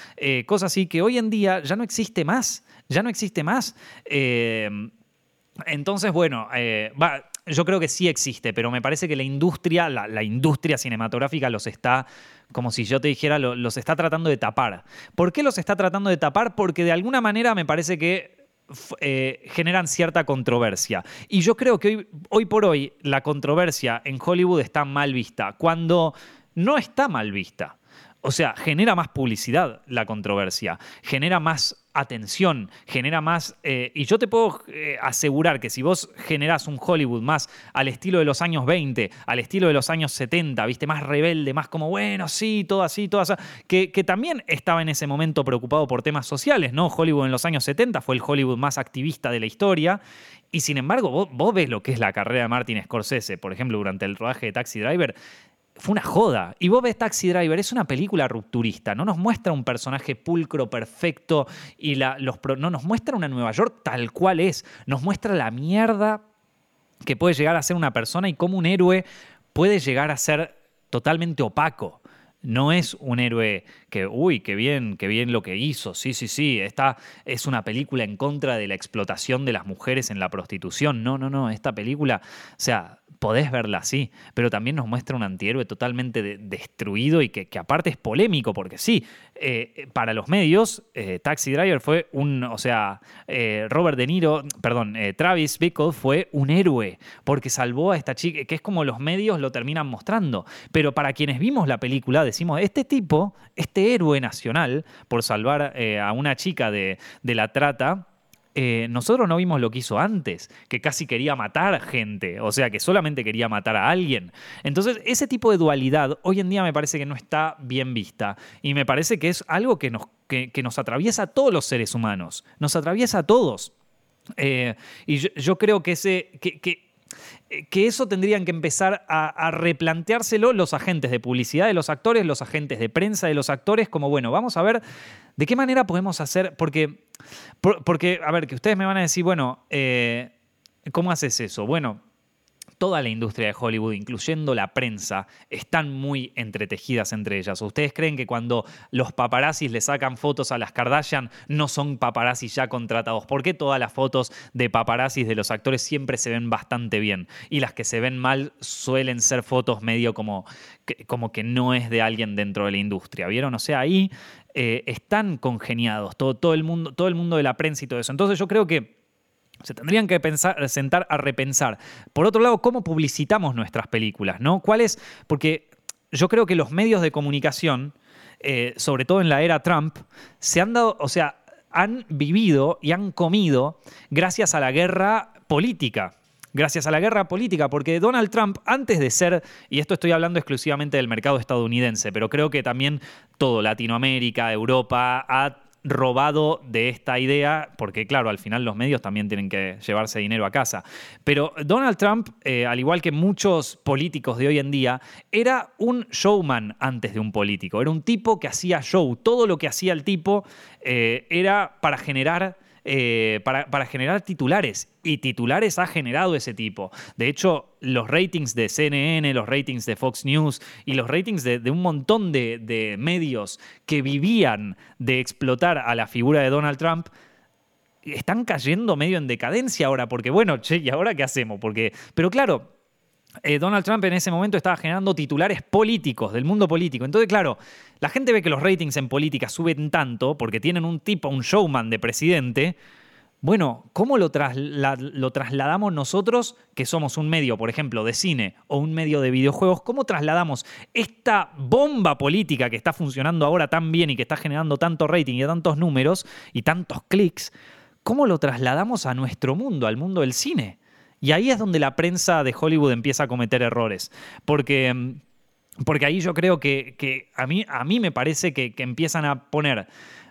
cosa así que hoy en día ya no existe más, ya no existe más. entonces, bueno, yo creo que sí existe, pero me parece que la industria, la, industria cinematográfica los está, como si yo te dijera, los está tratando de tapar. ¿Por qué los está tratando de tapar? Porque de alguna manera me parece que eh, generan cierta controversia. Y yo creo que hoy, hoy por hoy la controversia en Hollywood está mal vista, cuando no está mal vista. O sea, genera más publicidad la controversia, genera más atención, genera más... Eh, y yo te puedo eh, asegurar que si vos generás un Hollywood más al estilo de los años 20, al estilo de los años 70, viste, más rebelde, más como, bueno, sí, todo así, todo así, que, también estaba en ese momento preocupado por temas sociales, ¿no? Hollywood en los años 70 fue el Hollywood más activista de la historia. Y sin embargo, vos ves lo que es la carrera de Martin Scorsese, por ejemplo, durante el rodaje de Taxi Driver, fue una joda. Y vos ves Taxi Driver, es una película rupturista, no nos muestra un personaje pulcro, perfecto, y los, no nos muestra una Nueva York tal cual es, nos muestra la mierda que puede llegar a ser una persona y cómo un héroe puede llegar a ser totalmente opaco. No es un héroe que, uy, qué bien, qué bien lo que hizo. Sí, sí, sí. Esta es una película en contra de la explotación de las mujeres en la prostitución. No, no, no. Esta película, o sea, podés verla así, pero también nos muestra un antihéroe totalmente destruido y que, aparte es polémico, porque sí, eh, para los medios, eh, Taxi Driver fue un, o sea, eh, Robert De Niro, perdón, Travis Bickle fue un héroe, porque salvó a esta chica, que es como los medios lo terminan mostrando, pero para quienes vimos la película decimos, este tipo, este héroe nacional, por salvar a una chica de, la trata, eh, nosotros no vimos lo que hizo antes, que casi quería matar gente, o sea, que solamente quería matar a alguien. Entonces, ese tipo de dualidad hoy en día me parece que no está bien vista y me parece que es algo que nos, atraviesa a todos los seres humanos, nos atraviesa a todos. Eh, y yo, creo que, ese, que eso tendrían que empezar a, a, replanteárselo los agentes de publicidad de los actores, los agentes de prensa de los actores, como bueno, vamos a ver de qué manera podemos hacer, porque porque, a ver, que ustedes me van a decir, bueno, eh, ¿cómo haces eso? Bueno, toda la industria de Hollywood, incluyendo la prensa, están muy entretejidas entre ellas. ¿Ustedes creen que cuando los paparazzis le sacan fotos a las Kardashian no son paparazzis ya contratados? ¿Por qué todas las fotos de paparazzis de los actores siempre se ven bastante bien? Y las que se ven mal suelen ser fotos medio como que, como que no es de alguien dentro de la industria. ¿Vieron? O sea, ahí eh, están congeniados todo, todo, el mundo, todo el mundo de la prensa y todo eso. Entonces yo creo que se tendrían que pensar, sentar a repensar. Por otro lado, cómo publicitamos nuestras películas, ¿no? ¿Cuál es? Porque yo creo que los medios de comunicación, eh, sobre todo en la era Trump, se han dado, o sea, han vivido y han comido gracias a la guerra política gracias a la guerra política, porque Donald Trump, antes de ser, y esto estoy hablando exclusivamente del mercado estadounidense, pero creo que también todo Latinoamérica, Europa, ha robado de esta idea, porque claro, al final los medios también tienen que llevarse dinero a casa. Pero Donald Trump, eh, al igual que muchos políticos de hoy en día, era un showman antes de un político, era un tipo que hacía show, todo lo que hacía el tipo eh, era para generar eh, para, generar titulares. Y titulares ha generado ese tipo. De hecho, los ratings de CNN, los ratings de Fox News y los ratings de, un montón de, medios que vivían de explotar a la figura de Donald Trump están cayendo medio en decadencia ahora, porque bueno, che, ¿y ahora qué hacemos? Porque, pero claro, eh, Donald Trump en ese momento estaba generando titulares políticos, del mundo político. Entonces, claro, la gente ve que los ratings en política suben tanto porque tienen un tipo, un showman de presidente. Bueno, ¿cómo lo, lo, trasladamos nosotros, que somos un medio, por ejemplo, de cine o un medio de videojuegos? ¿Cómo trasladamos esta bomba política que está funcionando ahora tan bien y que está generando tanto rating y tantos números y tantos clics? ¿Cómo lo trasladamos a nuestro mundo, al mundo del cine? Y ahí es donde la prensa de Hollywood empieza a cometer errores. Porque, mm, porque ahí yo creo que, a, mí, a mí me parece que, que empiezan a poner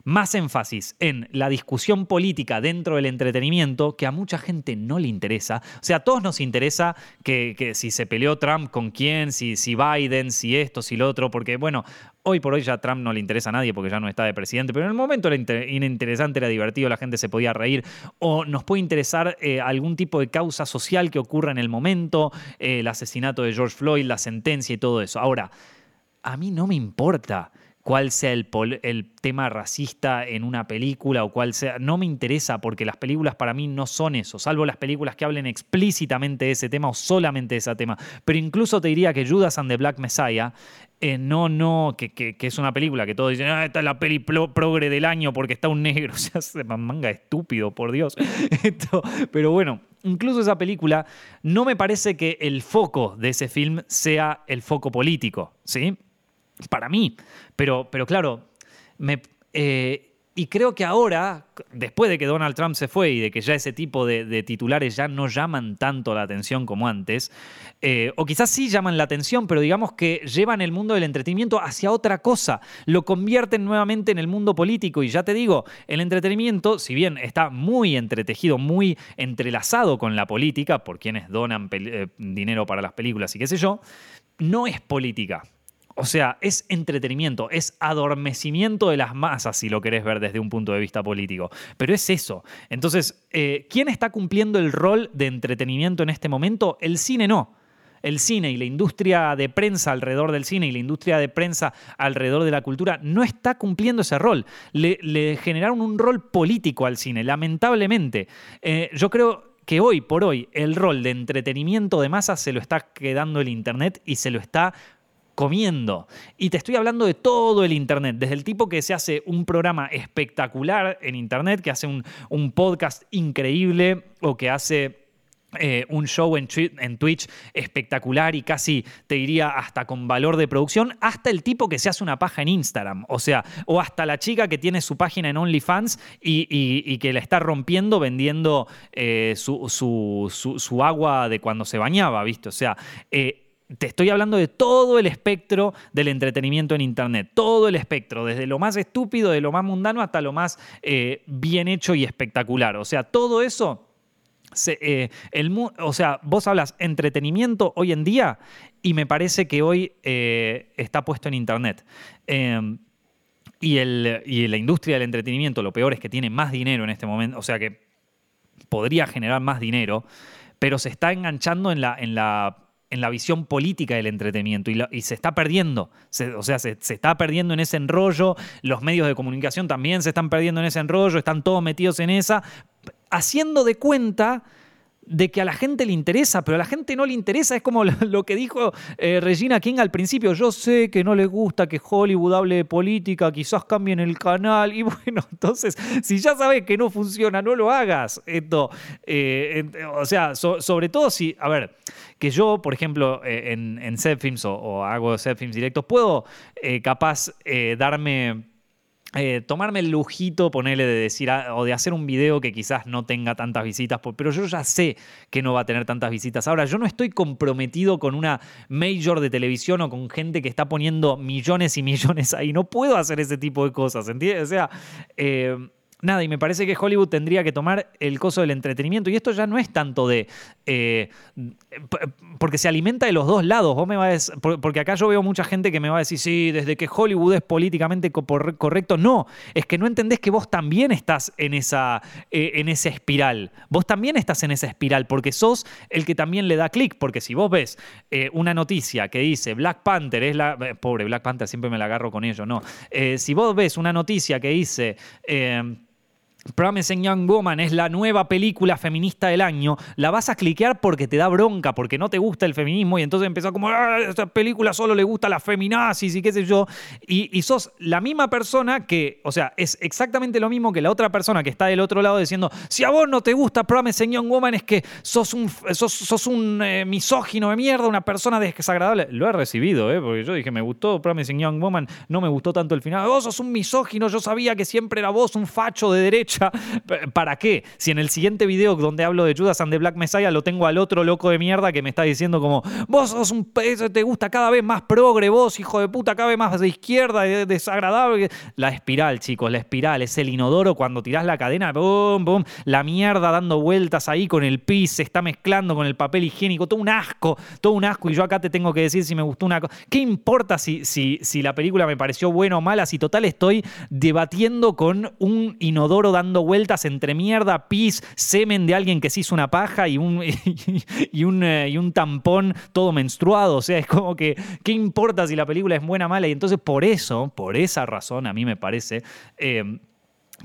más énfasis en la discusión política dentro del entretenimiento que a mucha gente no le interesa. O sea, a todos nos interesa que, si se peleó Trump con quién, si, si Biden, si esto, si lo otro, porque bueno, hoy por hoy ya Trump no le interesa a nadie porque ya no está de presidente, pero en el momento era interesante, era divertido, la gente se podía reír, o nos puede interesar eh, algún tipo de causa social que ocurra en el momento, eh, el asesinato de George Floyd, la sentencia y todo eso. Ahora, a mí no me importa cuál sea el, el, tema racista en una película o cuál sea. No me interesa porque las películas para mí no son eso, salvo las películas que hablen explícitamente de ese tema o solamente de ese tema. Pero incluso te diría que Judas and the Black Messiah eh, no, no, que, es una película que todos dicen, ah, esta es la peli progre del año porque está un negro. O sea, se manga estúpido, por Dios. Pero bueno, incluso esa película no me parece que el foco de ese film sea el foco político, ¿sí? Para mí. Pero, pero claro, me, eh, y creo que ahora, después de que Donald Trump se fue y de que ya ese tipo de, titulares ya no llaman tanto la atención como antes, eh, o quizás sí llaman la atención, pero digamos que llevan el mundo del entretenimiento hacia otra cosa, lo convierten nuevamente en el mundo político. Y ya te digo, el entretenimiento, si bien está muy entretejido, muy entrelazado con la política, por quienes donan eh, dinero para las películas y qué sé yo, no es política. O sea, es entretenimiento, es adormecimiento de las masas, si lo querés ver desde un punto de vista político. Pero es eso. Entonces, eh, ¿quién está cumpliendo el rol de entretenimiento en este momento? El cine no. El cine y la industria de prensa alrededor del cine y la industria de prensa alrededor de la cultura no está cumpliendo ese rol. Le, generaron un rol político al cine, lamentablemente. Eh, yo creo que hoy por hoy el rol de entretenimiento de masas se lo está quedando el Internet y se lo está comiendo. Y te estoy hablando de todo el Internet, desde el tipo que se hace un programa espectacular en Internet, que hace un, podcast increíble o que hace... Eh, un show en, Twitch espectacular y casi te diría hasta con valor de producción, hasta el tipo que se hace una paja en Instagram, o sea, o hasta la chica que tiene su página en OnlyFans y, que la está rompiendo vendiendo eh, su, su, agua de cuando se bañaba, ¿viste? O sea, eh, te estoy hablando de todo el espectro del entretenimiento en Internet, todo el espectro, desde lo más estúpido, de lo más mundano hasta lo más eh, bien hecho y espectacular. O sea, todo eso, eh, o sea, vos hablas entretenimiento hoy en día y me parece que hoy eh, está puesto en Internet. Y, el, y la industria del entretenimiento, lo peor es que tiene más dinero en este momento, o sea que podría generar más dinero, pero se está enganchando en la en la visión política del entretenimiento y, se está perdiendo, o sea, se, se, está perdiendo en ese enrollo, los medios de comunicación también se están perdiendo en ese enrollo, están todos metidos en esa, haciendo de cuenta de que a la gente le interesa, pero a la gente no le interesa. Es como lo, que dijo eh, Regina King al principio. Yo sé que no le gusta que Hollywood hable de política, quizás cambien el canal. Y bueno, entonces, si ya sabes que no funciona, no lo hagas. Esto, eh, o sea, sobre todo si, a ver, que yo, por ejemplo, eh, en, en Films o, hago set films directos, puedo capaz darme eh, tomarme el lujito, ponerle de decir o de hacer un video que quizás no tenga tantas visitas, pero yo ya sé que no va a tener tantas visitas. Ahora, yo no estoy comprometido con una major de televisión o con gente que está poniendo millones y millones ahí. No puedo hacer ese tipo de cosas, ¿entiendes? O sea, eh, nada, y me parece que Hollywood tendría que tomar el coso del entretenimiento. Y esto ya no es tanto de. Eh, porque se alimenta de los dos lados. Vos me vas porque acá yo veo mucha gente que me va a decir, sí, desde que Hollywood es políticamente correcto. No, es que no entendés que vos también estás en esa, eh, en esa espiral. Vos también estás en esa espiral porque sos el que también le da clic. Porque si vos ves eh, una noticia que dice Black Panther es la. pobre, Black Panther siempre me la agarro con ello, no. si vos ves una noticia que dice. Promising Young Woman es la nueva película feminista del año, la vas a cliquear porque te da bronca, porque no te gusta el feminismo y entonces empezó como, ah, esta película solo le gusta a las feminazis y qué sé yo. Y, sos la misma persona que, o sea, es exactamente lo mismo que la otra persona que está del otro lado diciendo, si a vos no te gusta Promising Young Woman es que sos un, sos, un eh, misógino de mierda, una persona desagradable. Lo he recibido, ¿eh? porque yo dije, me gustó Promising Young Woman, no me gustó tanto el final. Vos sos un misógino, yo sabía que siempre era vos un facho de derecha ¿Para qué? Si en el siguiente video donde hablo de Judas and the Black Messiah lo tengo al otro loco de mierda que me está diciendo como, vos sos un te gusta cada vez más progre, vos, hijo de puta, cada vez más de izquierda, desagradable. La espiral, chicos, la espiral, es el inodoro cuando tirás la cadena, boom, boom, la mierda dando vueltas ahí con el pis, se está mezclando con el papel higiénico, todo un asco, todo un asco. Y yo acá te tengo que decir si me gustó una cosa. ¿Qué importa si, si, si la película me pareció buena o mala? Si total estoy debatiendo con un inodoro dando dando vueltas entre mierda, pis, semen de alguien que se hizo una paja y un, eh, y un tampón todo menstruado. O sea, es como que, ¿qué importa si la película es buena o mala? Y entonces por eso, por esa razón, a mí me parece eh,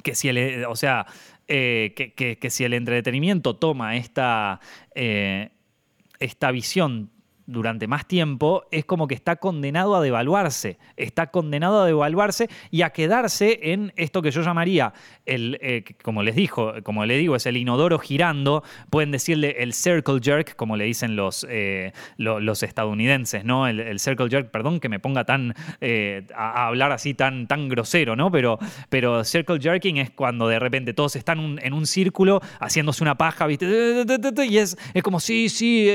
que si el, o sea, eh, que, si el entretenimiento toma esta, esta visión durante más tiempo, es como que está condenado a devaluarse, está condenado a devaluarse y a quedarse en esto que yo llamaría, el, eh, como les dijo, como le digo, es el inodoro girando, pueden decirle el circle jerk, como le dicen los, eh, los estadounidenses, ¿no? El, circle jerk, perdón que me ponga tan, eh, a, hablar así tan, tan grosero, ¿no? Pero, pero circle jerking es cuando de repente todos están en un círculo haciéndose una paja, ¿viste? Y es, es como, sí, sí,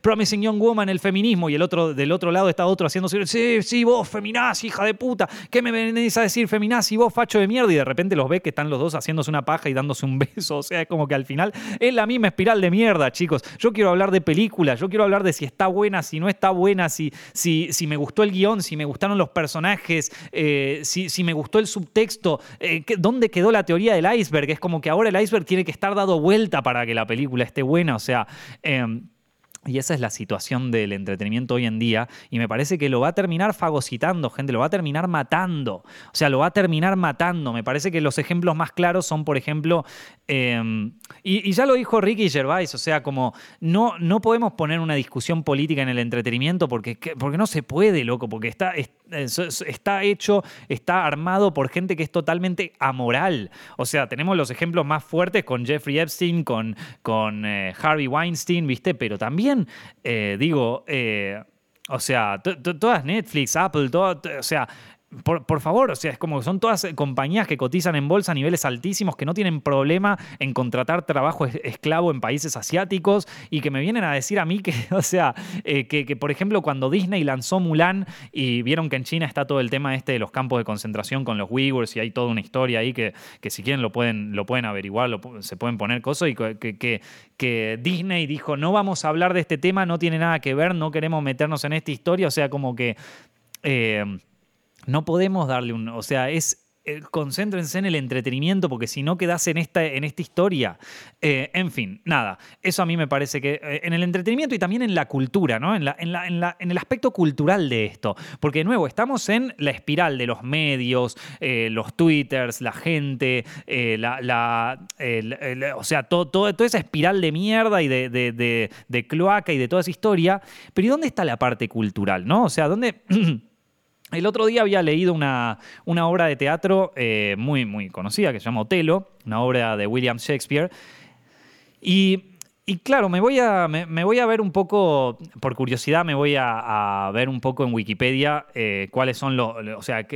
Promising Young Woman, el feminismo y el otro, del otro lado está otro haciendo sí, sí, vos feminazi, hija de puta, ¿qué me venís a decir feminazi, vos facho de mierda? Y de repente los ve que están los dos haciéndose una paja y dándose un beso, o sea, es como que al final es la misma espiral de mierda, chicos. Yo quiero hablar de películas, yo quiero hablar de si está buena, si no está buena, si, si, si me gustó el guion, si me gustaron los personajes, eh, si, si, me gustó el subtexto, eh, ¿dónde quedó la teoría del iceberg? Es como que ahora el iceberg tiene que estar dado vuelta para que la película esté buena, o sea... Em, y esa es la situación del entretenimiento hoy en día. Y me parece que lo va a terminar fagocitando, gente, lo va a terminar matando. O sea, lo va a terminar matando. Me parece que los ejemplos más claros son, por ejemplo, em, y, ya lo dijo Ricky Gervais, o sea, como no, no podemos poner una discusión política en el entretenimiento porque, porque no se puede, loco, porque está, está hecho, está armado por gente que es totalmente amoral. O sea, tenemos los ejemplos más fuertes con Jeffrey Epstein, con, con eh, Harvey Weinstein, ¿viste? Pero también, eh, digo, eh, o sea, todas Netflix, Apple, todo, o sea, por, favor, o sea, es como que son todas compañías que cotizan en bolsa a niveles altísimos, que no tienen problema en contratar trabajo esclavo en países asiáticos y que me vienen a decir a mí que, o sea, eh, que, por ejemplo cuando Disney lanzó Mulan y vieron que en China está todo el tema este de los campos de concentración con los Uyghurs y hay toda una historia ahí que, que si quieren lo pueden, lo pueden averiguar, se pueden poner cosas y que, que, Disney dijo no vamos a hablar de este tema, no tiene nada que ver, no queremos meternos en esta historia, o sea, como que... Eh, no podemos darle un. O sea, es. Eh, concéntrense en el entretenimiento porque si no quedas en esta, en esta historia. Eh, en fin, nada. Eso a mí me parece que eh, en el entretenimiento y también en la cultura, ¿no? En, la, en, la, en, el aspecto cultural de esto. Porque de nuevo, estamos en la espiral de los medios, los twitters, la gente, la, o sea, todo, todo, toda esa espiral de mierda y de, de, de cloaca y de toda esa historia. Pero ¿y dónde está la parte cultural, no? O sea, ¿dónde. El otro día había leído una, una obra de teatro eh, muy, muy conocida que se llama Otelo, una obra de William Shakespeare. Y, claro, me voy, a, me, voy a ver un poco, por curiosidad, me voy a, ver un poco en Wikipedia eh, cuáles son los, o sea,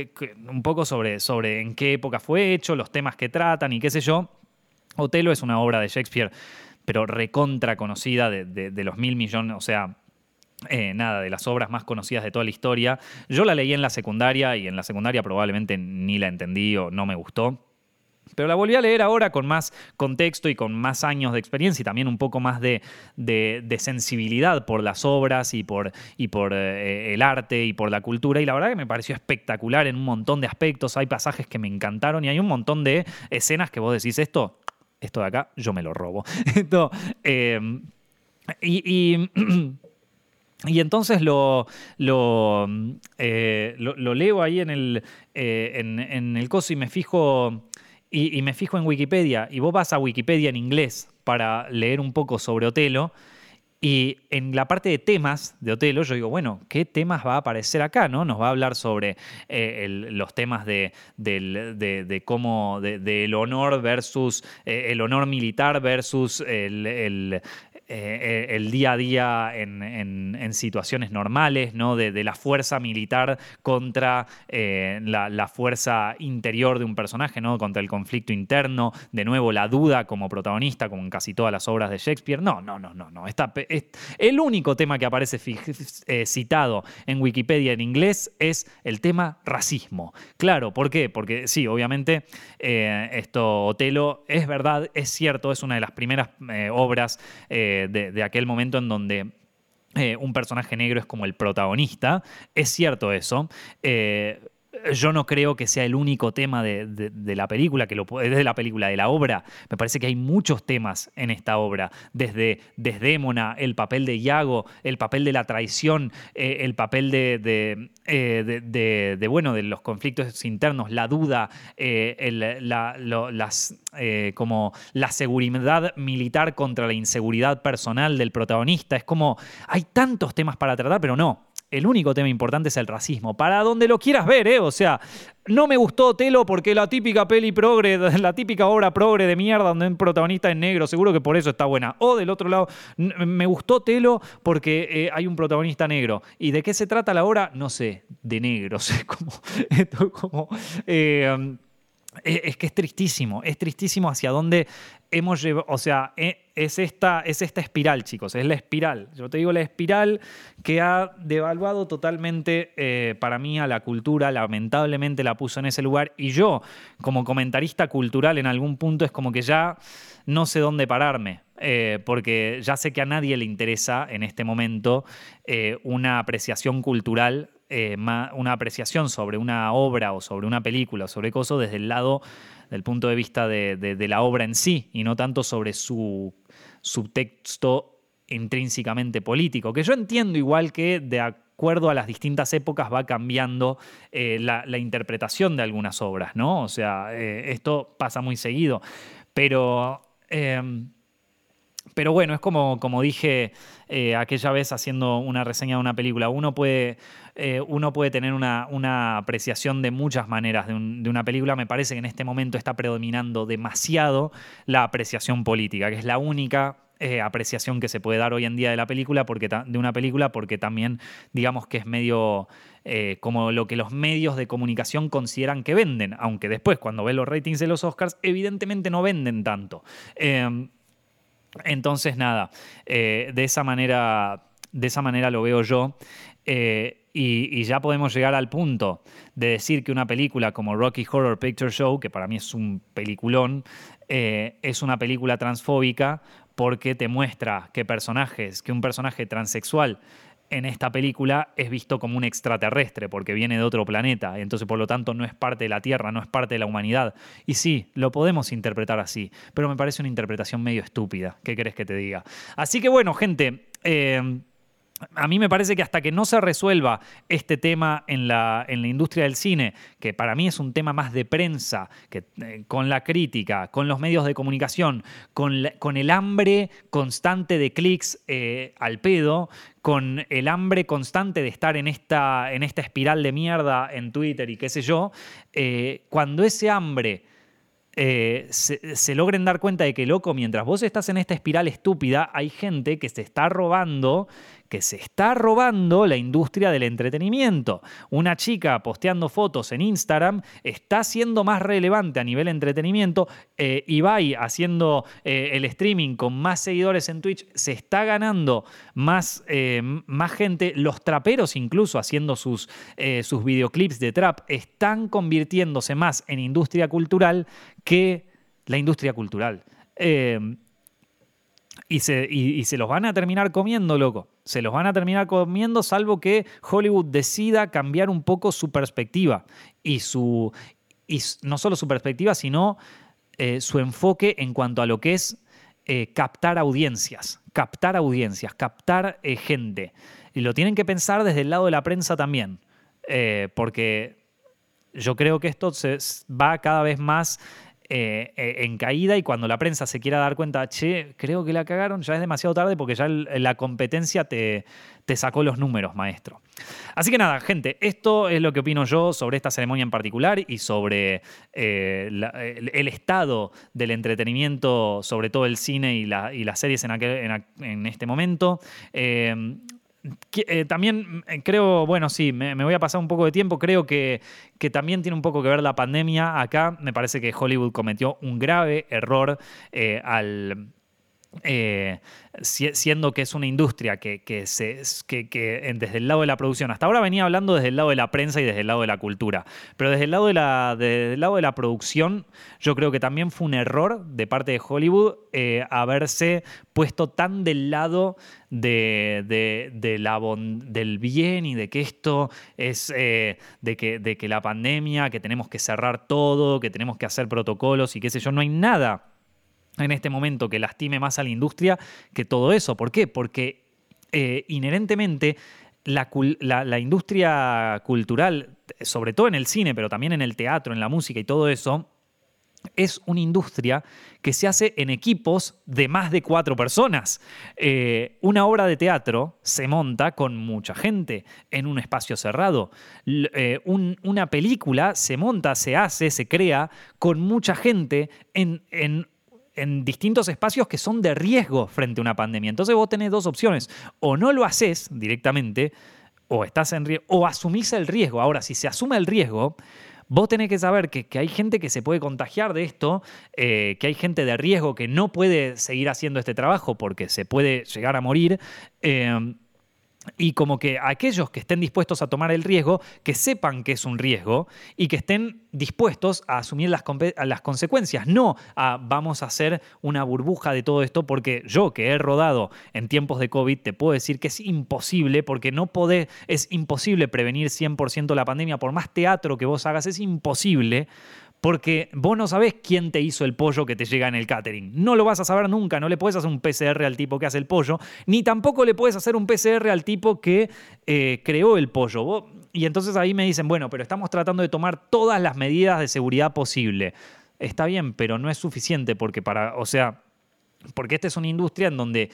un poco sobre, sobre en qué época fue hecho, los temas que tratan y qué sé yo. Otelo es una obra de Shakespeare, pero recontra conocida de, de los mil millones, o sea, eh, nada, de las obras más conocidas de toda la historia. Yo la leí en la secundaria y en la secundaria probablemente ni la entendí o no me gustó. Pero la volví a leer ahora con más contexto y con más años de experiencia y también un poco más de, sensibilidad por las obras y por, eh, el arte y por la cultura. Y la verdad que me pareció espectacular en un montón de aspectos. Hay pasajes que me encantaron y hay un montón de escenas que vos decís esto, esto de acá, yo me lo robo. esto, eh, y entonces lo, lo, eh, leo ahí en el, eh, en, el coso y me fijo. Y, me fijo en Wikipedia. Y vos vas a Wikipedia en inglés para leer un poco sobre Otelo. Y en la parte de temas de Otelo, yo digo, bueno, ¿qué temas va a aparecer acá? ¿no? Nos va a hablar sobre eh, los temas de, de, cómo, del honor versus el honor militar versus el, eh, el día a día en, situaciones normales, ¿no? De, la fuerza militar contra eh, la, fuerza interior de un personaje, ¿no? contra el conflicto interno, de nuevo la duda como protagonista, como en casi todas las obras de Shakespeare. No, no, no, no, no. El único tema que aparece eh, citado en Wikipedia en inglés es el tema racismo. Claro, ¿por qué? Porque sí, obviamente esto Otelo es verdad, es cierto, es una de las primeras obras de, aquel momento en donde eh, un personaje negro es como el protagonista. Es cierto eso. Eh, yo no creo que sea el único tema de, la película, que lo de la película, de la obra. Me parece que hay muchos temas en esta obra, desde Desdémona, el papel de Iago, el papel de la traición, eh, el papel de, eh, de, bueno, de los conflictos internos, la duda, eh, las, como la seguridad militar contra la inseguridad personal del protagonista. Es como, hay tantos temas para tratar, pero no, el único tema importante es el racismo. Para donde lo quieras ver, ¿eh? O sea, no me gustó Telo porque la típica peli progre, la típica obra progre de mierda donde un protagonista es negro, seguro que por eso está buena. O del otro lado, me gustó Telo porque eh, hay un protagonista negro. ¿Y de qué se trata la obra? No sé, de negros. como, esto como eh, es que es tristísimo, es tristísimo hacia dónde hemos llevado, o sea, e, es esta, es esta espiral, chicos, es la espiral. Yo te digo la espiral que ha devaluado totalmente eh, para mí a la cultura, lamentablemente la puso en ese lugar y yo, como comentarista cultural, en algún punto es como que ya no sé dónde pararme. Eh, porque ya sé que a nadie le interesa en este momento eh, una apreciación cultural eh, una apreciación sobre una obra o sobre una película o sobre cosas desde el lado, del punto de vista de, la obra en sí y no tanto sobre su subtexto intrínsecamente político, que yo entiendo igual que de acuerdo a las distintas épocas va cambiando la, interpretación de algunas obras, ¿no? O sea, esto pasa muy seguido, pero... pero bueno, es como, como dije aquella vez haciendo una reseña de una película. Uno puede, eh, uno puede tener una, apreciación de muchas maneras de, una película. Me parece que en este momento está predominando demasiado la apreciación política, que es la única eh, apreciación que se puede dar hoy en día de la película, porque de una película, porque también digamos que es medio eh, como lo que los medios de comunicación consideran que venden, aunque después cuando ves los ratings de los Oscars, evidentemente no venden tanto. Entonces, nada, de esa manera. De esa manera lo veo yo. Y, ya podemos llegar al punto de decir que una película como Rocky Horror Picture Show, que para mí es un peliculón, eh, es una película transfóbica porque te muestra que personajes, que un personaje transexual en esta película es visto como un extraterrestre porque viene de otro planeta, entonces por lo tanto no es parte de la Tierra, no es parte de la humanidad. Y sí, lo podemos interpretar así, pero me parece una interpretación medio estúpida. ¿Qué querés que te diga? Así que bueno, gente. Eh, a mí me parece que hasta que no se resuelva este tema en la, en la industria del cine, que para mí es un tema más de prensa, que, eh, con la crítica, con los medios de comunicación, con, con el hambre constante de clics eh, al pedo, con el hambre constante de estar en esta, en esta espiral de mierda en Twitter y qué sé yo, eh, cuando ese hambre se, logren dar cuenta de que, loco, mientras vos estás en esta espiral estúpida, hay gente que se está robando, que se está robando la industria del entretenimiento. Una chica posteando fotos en Instagram está siendo más relevante a nivel entretenimiento. Eh, Ibai haciendo eh, el streaming con más seguidores en Twitch se está ganando más, más gente. Los traperos incluso haciendo sus, sus videoclips de trap están convirtiéndose más en industria cultural que la industria cultural. Eh, y, se, y, se, los van a terminar comiendo, loco. Se los van a terminar comiendo, salvo que Hollywood decida cambiar un poco su perspectiva. Y, su, y no solo su perspectiva, sino eh, su enfoque en cuanto a lo que es eh, captar audiencias. Captar audiencias, captar gente. Y lo tienen que pensar desde el lado de la prensa también. porque yo creo que esto se va cada vez más eh, eh, en caída y cuando la prensa se quiera dar cuenta, che, creo que la cagaron, ya es demasiado tarde porque ya la competencia te, te sacó los números, maestro. Así que nada, gente, esto es lo que opino yo sobre esta ceremonia en particular y sobre eh, el, estado del entretenimiento, sobre todo el cine y, las series en, en, este momento. También eh, creo, bueno, sí, me, voy a pasar un poco de tiempo, creo que, que, también tiene un poco que ver la pandemia acá. Me parece que Hollywood cometió un grave error eh, al eh, siendo que es una industria que, se, que, desde el lado de la producción, hasta ahora venía hablando desde el lado de la prensa y desde el lado de la cultura, pero desde el lado de la, lado de la producción, yo creo que también fue un error de parte de Hollywood eh, haberse puesto tan del lado de, la del bien y de que esto es eh, de, que, de que la pandemia, que tenemos que cerrar todo, que tenemos que hacer protocolos y qué sé yo, no hay nada en este momento que lastime más a la industria que todo eso. ¿Por qué? Porque eh, inherentemente la, industria cultural, sobre todo en el cine, pero también en el teatro, en la música y todo eso, es una industria que se hace en equipos de más de cuatro personas. Eh, una obra de teatro se monta con mucha gente en un espacio cerrado. Eh, una película se monta, se hace, se crea con mucha gente en, en en distintos espacios que son de riesgo frente a una pandemia. Entonces vos tenés dos opciones. O no lo haces directamente, o estás en riesgo, o asumís el riesgo. Ahora, si se asume el riesgo, vos tenés que saber que, hay gente que se puede contagiar de esto, eh, que hay gente de riesgo que no puede seguir haciendo este trabajo porque se puede llegar a morir. Eh, y como que aquellos que estén dispuestos a tomar el riesgo, que sepan que es un riesgo y que estén dispuestos a asumir las, las, consecuencias, no a vamos a hacer una burbuja de todo esto, porque yo que he rodado en tiempos de COVID te puedo decir que es imposible, porque no podés, es imposible prevenir 100% la pandemia, por más teatro que vos hagas, es imposible porque vos no sabés quién te hizo el pollo que te llega en el catering. No lo vas a saber nunca, no le puedes hacer un PCR al tipo que hace el pollo, ni tampoco le puedes hacer un PCR al tipo que eh, creó el pollo. y entonces ahí me dicen, bueno, pero estamos tratando de tomar todas las medidas de seguridad posible. Está bien, pero no es suficiente porque para, o sea, porque esta es una industria en donde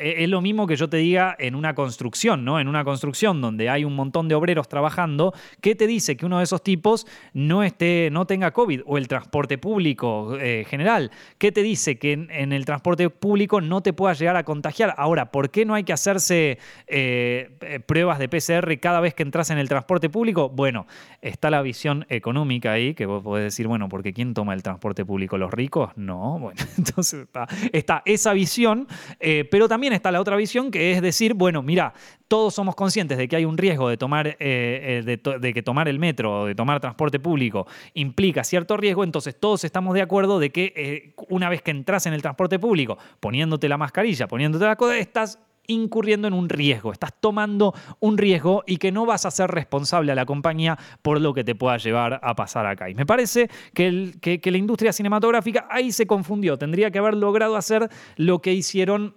e, es lo mismo que yo te diga en una construcción, ¿no? En una construcción donde hay un montón de obreros trabajando, ¿qué te dice que uno de esos tipos no, esté, no tenga COVID? O el transporte público eh, general, ¿qué te dice que en, el transporte público no te puedas llegar a contagiar? Ahora, ¿por qué no hay que hacerse eh, eh, pruebas de PCR cada vez que entras en el transporte público? Bueno, está la visión económica ahí, que vos podés decir, bueno, porque ¿quién toma el transporte público? ¿Los ricos? No, bueno, entonces está, está esa visión, eh, pero también está la otra visión que es decir, bueno, mira, todos somos conscientes de que hay un riesgo de tomar, eh, eh, de, que tomar el metro o de tomar transporte público implica cierto riesgo, entonces todos estamos de acuerdo de que una vez que entras en el transporte público, poniéndote la mascarilla, poniéndote la cosa, estás incurriendo en un riesgo, estás tomando un riesgo y que no vas a ser responsable a la compañía por lo que te pueda llevar a pasar acá. Y me parece que, la industria cinematográfica ahí se confundió, tendría que haber logrado hacer lo que hicieron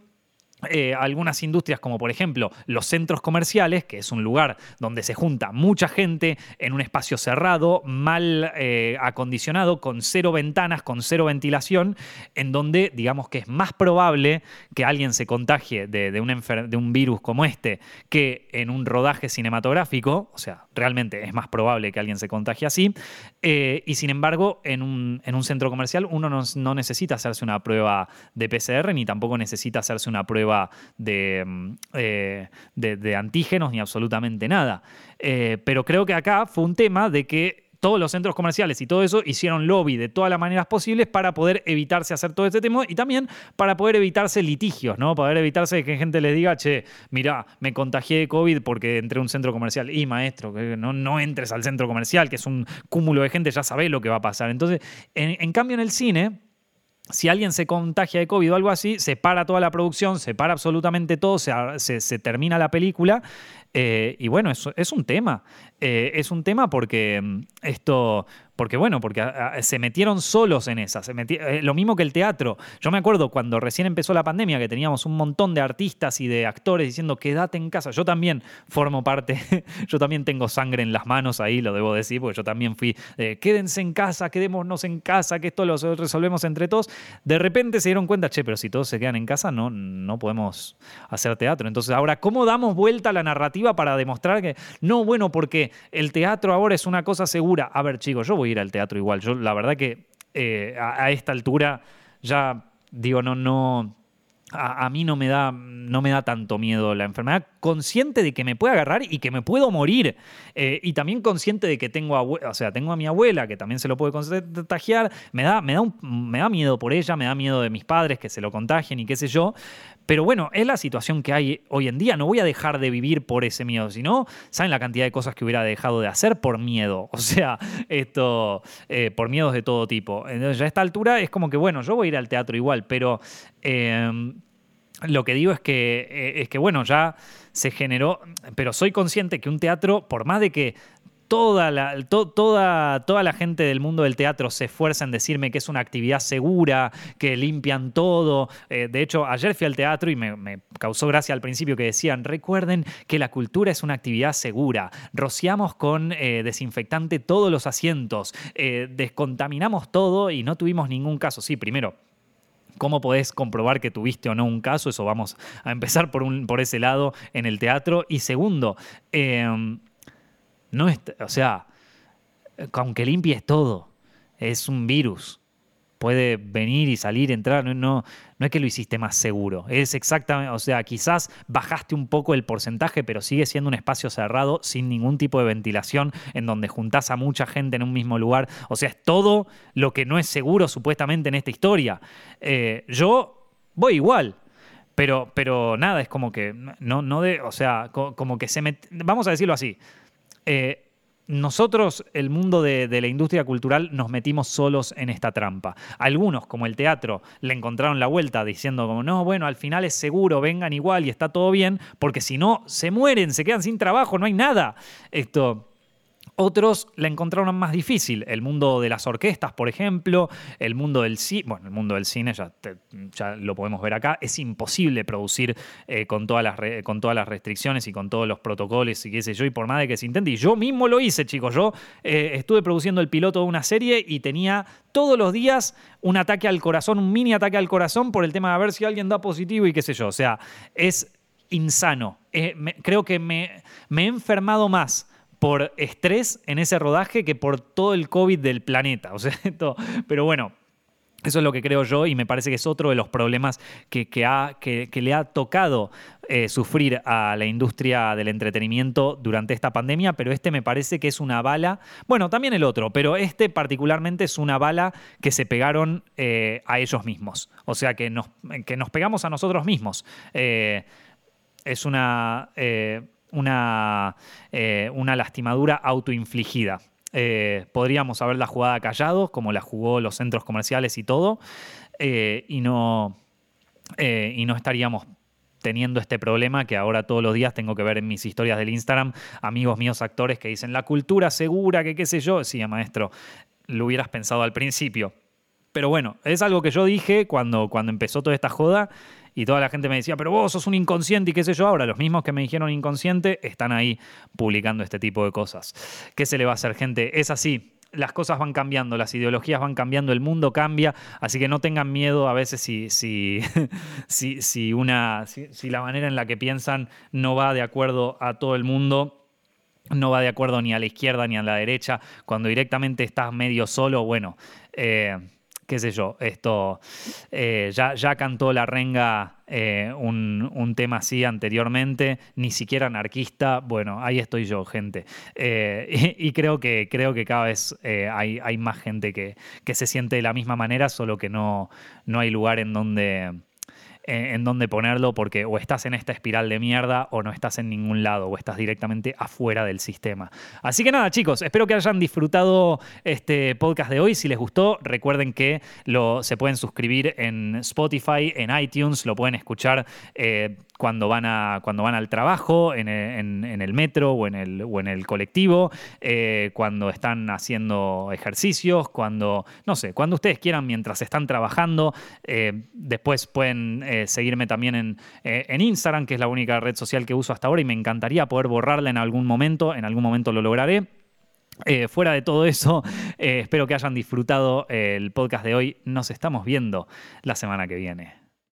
eh, algunas industrias como por ejemplo los centros comerciales, que es un lugar donde se junta mucha gente en un espacio cerrado, mal eh, acondicionado, con cero ventanas, con cero ventilación, en donde digamos que es más probable que alguien se contagie de, un, de un, virus como este que en un rodaje cinematográfico, o sea, realmente es más probable que alguien se contagie así, eh, y sin embargo en un, en un, centro comercial uno no, no necesita hacerse una prueba de PCR ni tampoco necesita hacerse una prueba Mm, eh, de, de, antígenos ni absolutamente nada. Eh, pero creo que acá fue un tema de que todos los centros comerciales y todo eso hicieron lobby de todas las maneras posibles para poder evitarse hacer todo este tema y también para poder evitarse litigios, ¿no? Poder evitarse que gente les diga, che, mira, me contagié de COVID porque entré a un centro comercial. Y maestro, que no, entres al centro comercial, que es un cúmulo de gente, ya sabés lo que va a pasar. Entonces, en cambio en el cine si alguien se contagia de COVID o algo así, se para toda la producción, se para absolutamente todo, se, termina la película. Eh, y bueno, eso es un tema. Eh, es un tema porque mm, esto, porque bueno, porque se metieron solos en esa. Eh, lo mismo que el teatro. Yo me acuerdo cuando recién empezó la pandemia que teníamos un montón de artistas y de actores diciendo quédate en casa. Yo también formo parte, yo también tengo sangre en las manos ahí, lo debo decir, porque yo también fui, quédense en casa, quedémonos en casa, que esto lo resolvemos entre todos. De repente se dieron cuenta, che, pero si todos se quedan en casa, no, no podemos hacer teatro. Entonces, ahora, ¿cómo damos vuelta a la narrativa para demostrar que no, bueno, porque el teatro ahora es una cosa segura? A ver, chicos, yo voy ir al teatro igual. Yo la verdad que eh, a, esta altura ya digo, no, no, a, mí no me, da, no me da tanto miedo la enfermedad, consciente de que me puede agarrar y que me puedo morir. Eh, y también consciente de que tengo, o sea, tengo a mi abuela que también se lo puede contagiar. Me da, me, da me da miedo por ella, me da miedo de mis padres que se lo contagien y qué sé yo. Pero bueno, es la situación que hay hoy en día. No voy a dejar de vivir por ese miedo, sino, ¿saben la cantidad de cosas que hubiera dejado de hacer por miedo? O sea, esto, eh, por miedos de todo tipo. Entonces, ya a esta altura es como que, bueno, yo voy a ir al teatro igual, pero eh, lo que digo es que, eh, es que, bueno, ya se generó, pero soy consciente que un teatro, por más de que toda la, toda, toda la gente del mundo del teatro se esfuerza en decirme que es una actividad segura, que limpian todo. Eh, de hecho, ayer fui al teatro y me, causó gracia al principio que decían, recuerden que la cultura es una actividad segura. Rociamos con eh, desinfectante todos los asientos, descontaminamos todo y no tuvimos ningún caso. Sí, primero, ¿Cómo podés comprobar que tuviste o no un caso? Eso vamos a empezar por, un, por ese lado en el teatro. Y segundo, em, no o sea, aunque limpies todo, es un virus puede venir y salir, entrar, no, no, es que lo hiciste más seguro, es exactamente, o sea, quizás bajaste un poco el porcentaje, pero sigue siendo un espacio cerrado sin ningún tipo de ventilación, en donde juntás a mucha gente en un mismo lugar, o sea, es todo lo que no es seguro supuestamente en esta historia. Eh, yo voy igual. Pero, pero nada, es como que no, no de, o sea, como que se me, vamos a decirlo así, eh, nosotros, el mundo de, la industria cultural, nos metimos solos en esta trampa. Algunos, como el teatro, le encontraron la vuelta diciendo como, no, bueno, al final es seguro, vengan igual y está todo bien, porque si no, se mueren, se quedan sin trabajo, no hay nada. Esto, otros la encontraron más difícil. El mundo de las orquestas, por ejemplo, el mundo del cine, bueno, el mundo del cine ya, lo podemos ver acá, es imposible producir eh, con, todas las restricciones y con todos los protocolos y qué sé yo, y por más de que se intente. Y yo mismo lo hice, chicos. Yo eh, estuve produciendo el piloto de una serie y tenía todos los días un ataque al corazón, un mini ataque al corazón por el tema de ver si alguien da positivo y qué sé yo. O sea, es insano. Eh, creo que me he enfermado más por estrés en ese rodaje que por todo el COVID del planeta. O sea, pero bueno, eso es lo que creo yo y me parece que es otro de los problemas que, que, le ha tocado eh, sufrir a la industria del entretenimiento durante esta pandemia, pero este me parece que es una bala, bueno, también el otro, pero este particularmente es una bala que se pegaron eh, a ellos mismos, o sea, que nos, que nos pegamos a nosotros mismos. Eh, es una una, eh, una lastimadura autoinfligida. Eh, podríamos haberla jugado callados, como la jugó los centros comerciales y todo, eh, y, no, y no estaríamos teniendo este problema que ahora todos los días tengo que ver en mis historias del Instagram, amigos míos actores que dicen la cultura segura, que qué sé yo, sí, maestro, lo hubieras pensado al principio. Pero bueno, es algo que yo dije cuando, cuando empezó toda esta joda y toda la gente me decía, pero vos sos un inconsciente y qué sé yo. Ahora, los mismos que me dijeron inconsciente están ahí publicando este tipo de cosas. ¿Qué se le va a hacer, gente? Es así las cosas van cambiando, las ideologías van cambiando, el mundo cambia, así que no tengan miedo a veces si, si, si, una, si, la manera en la que piensan no va de acuerdo a todo el mundo. No va de acuerdo ni a la izquierda ni a la derecha. Cuando directamente estás medio solo, bueno, eh, qué sé yo, esto eh, ya, ya, cantó la renga eh, un, tema así anteriormente, ni siquiera anarquista, bueno, ahí estoy yo, gente. Eh, y, creo, que, creo que cada vez hay, hay, más gente que, que, se siente de la misma manera, solo que no, no hay lugar en donde en dónde ponerlo porque o estás en esta espiral de mierda o no estás en ningún lado o estás directamente afuera del sistema. Así que nada, chicos, espero que hayan disfrutado este podcast de hoy. Si les gustó, recuerden que lo, se pueden suscribir en Spotify, en iTunes, lo pueden escuchar. Eh, cuando van, a, cuando van al trabajo, en el, metro o en el, o en el colectivo, eh, cuando están haciendo ejercicios, cuando, no sé, cuando ustedes quieran mientras están trabajando. Eh, después pueden eh, seguirme también en, en, Instagram, que es la única red social que uso hasta ahora y me encantaría poder borrarla en algún momento, en algún momento lo lograré. fuera de todo eso, espero que hayan disfrutado el podcast de hoy. Nos estamos viendo la semana que viene.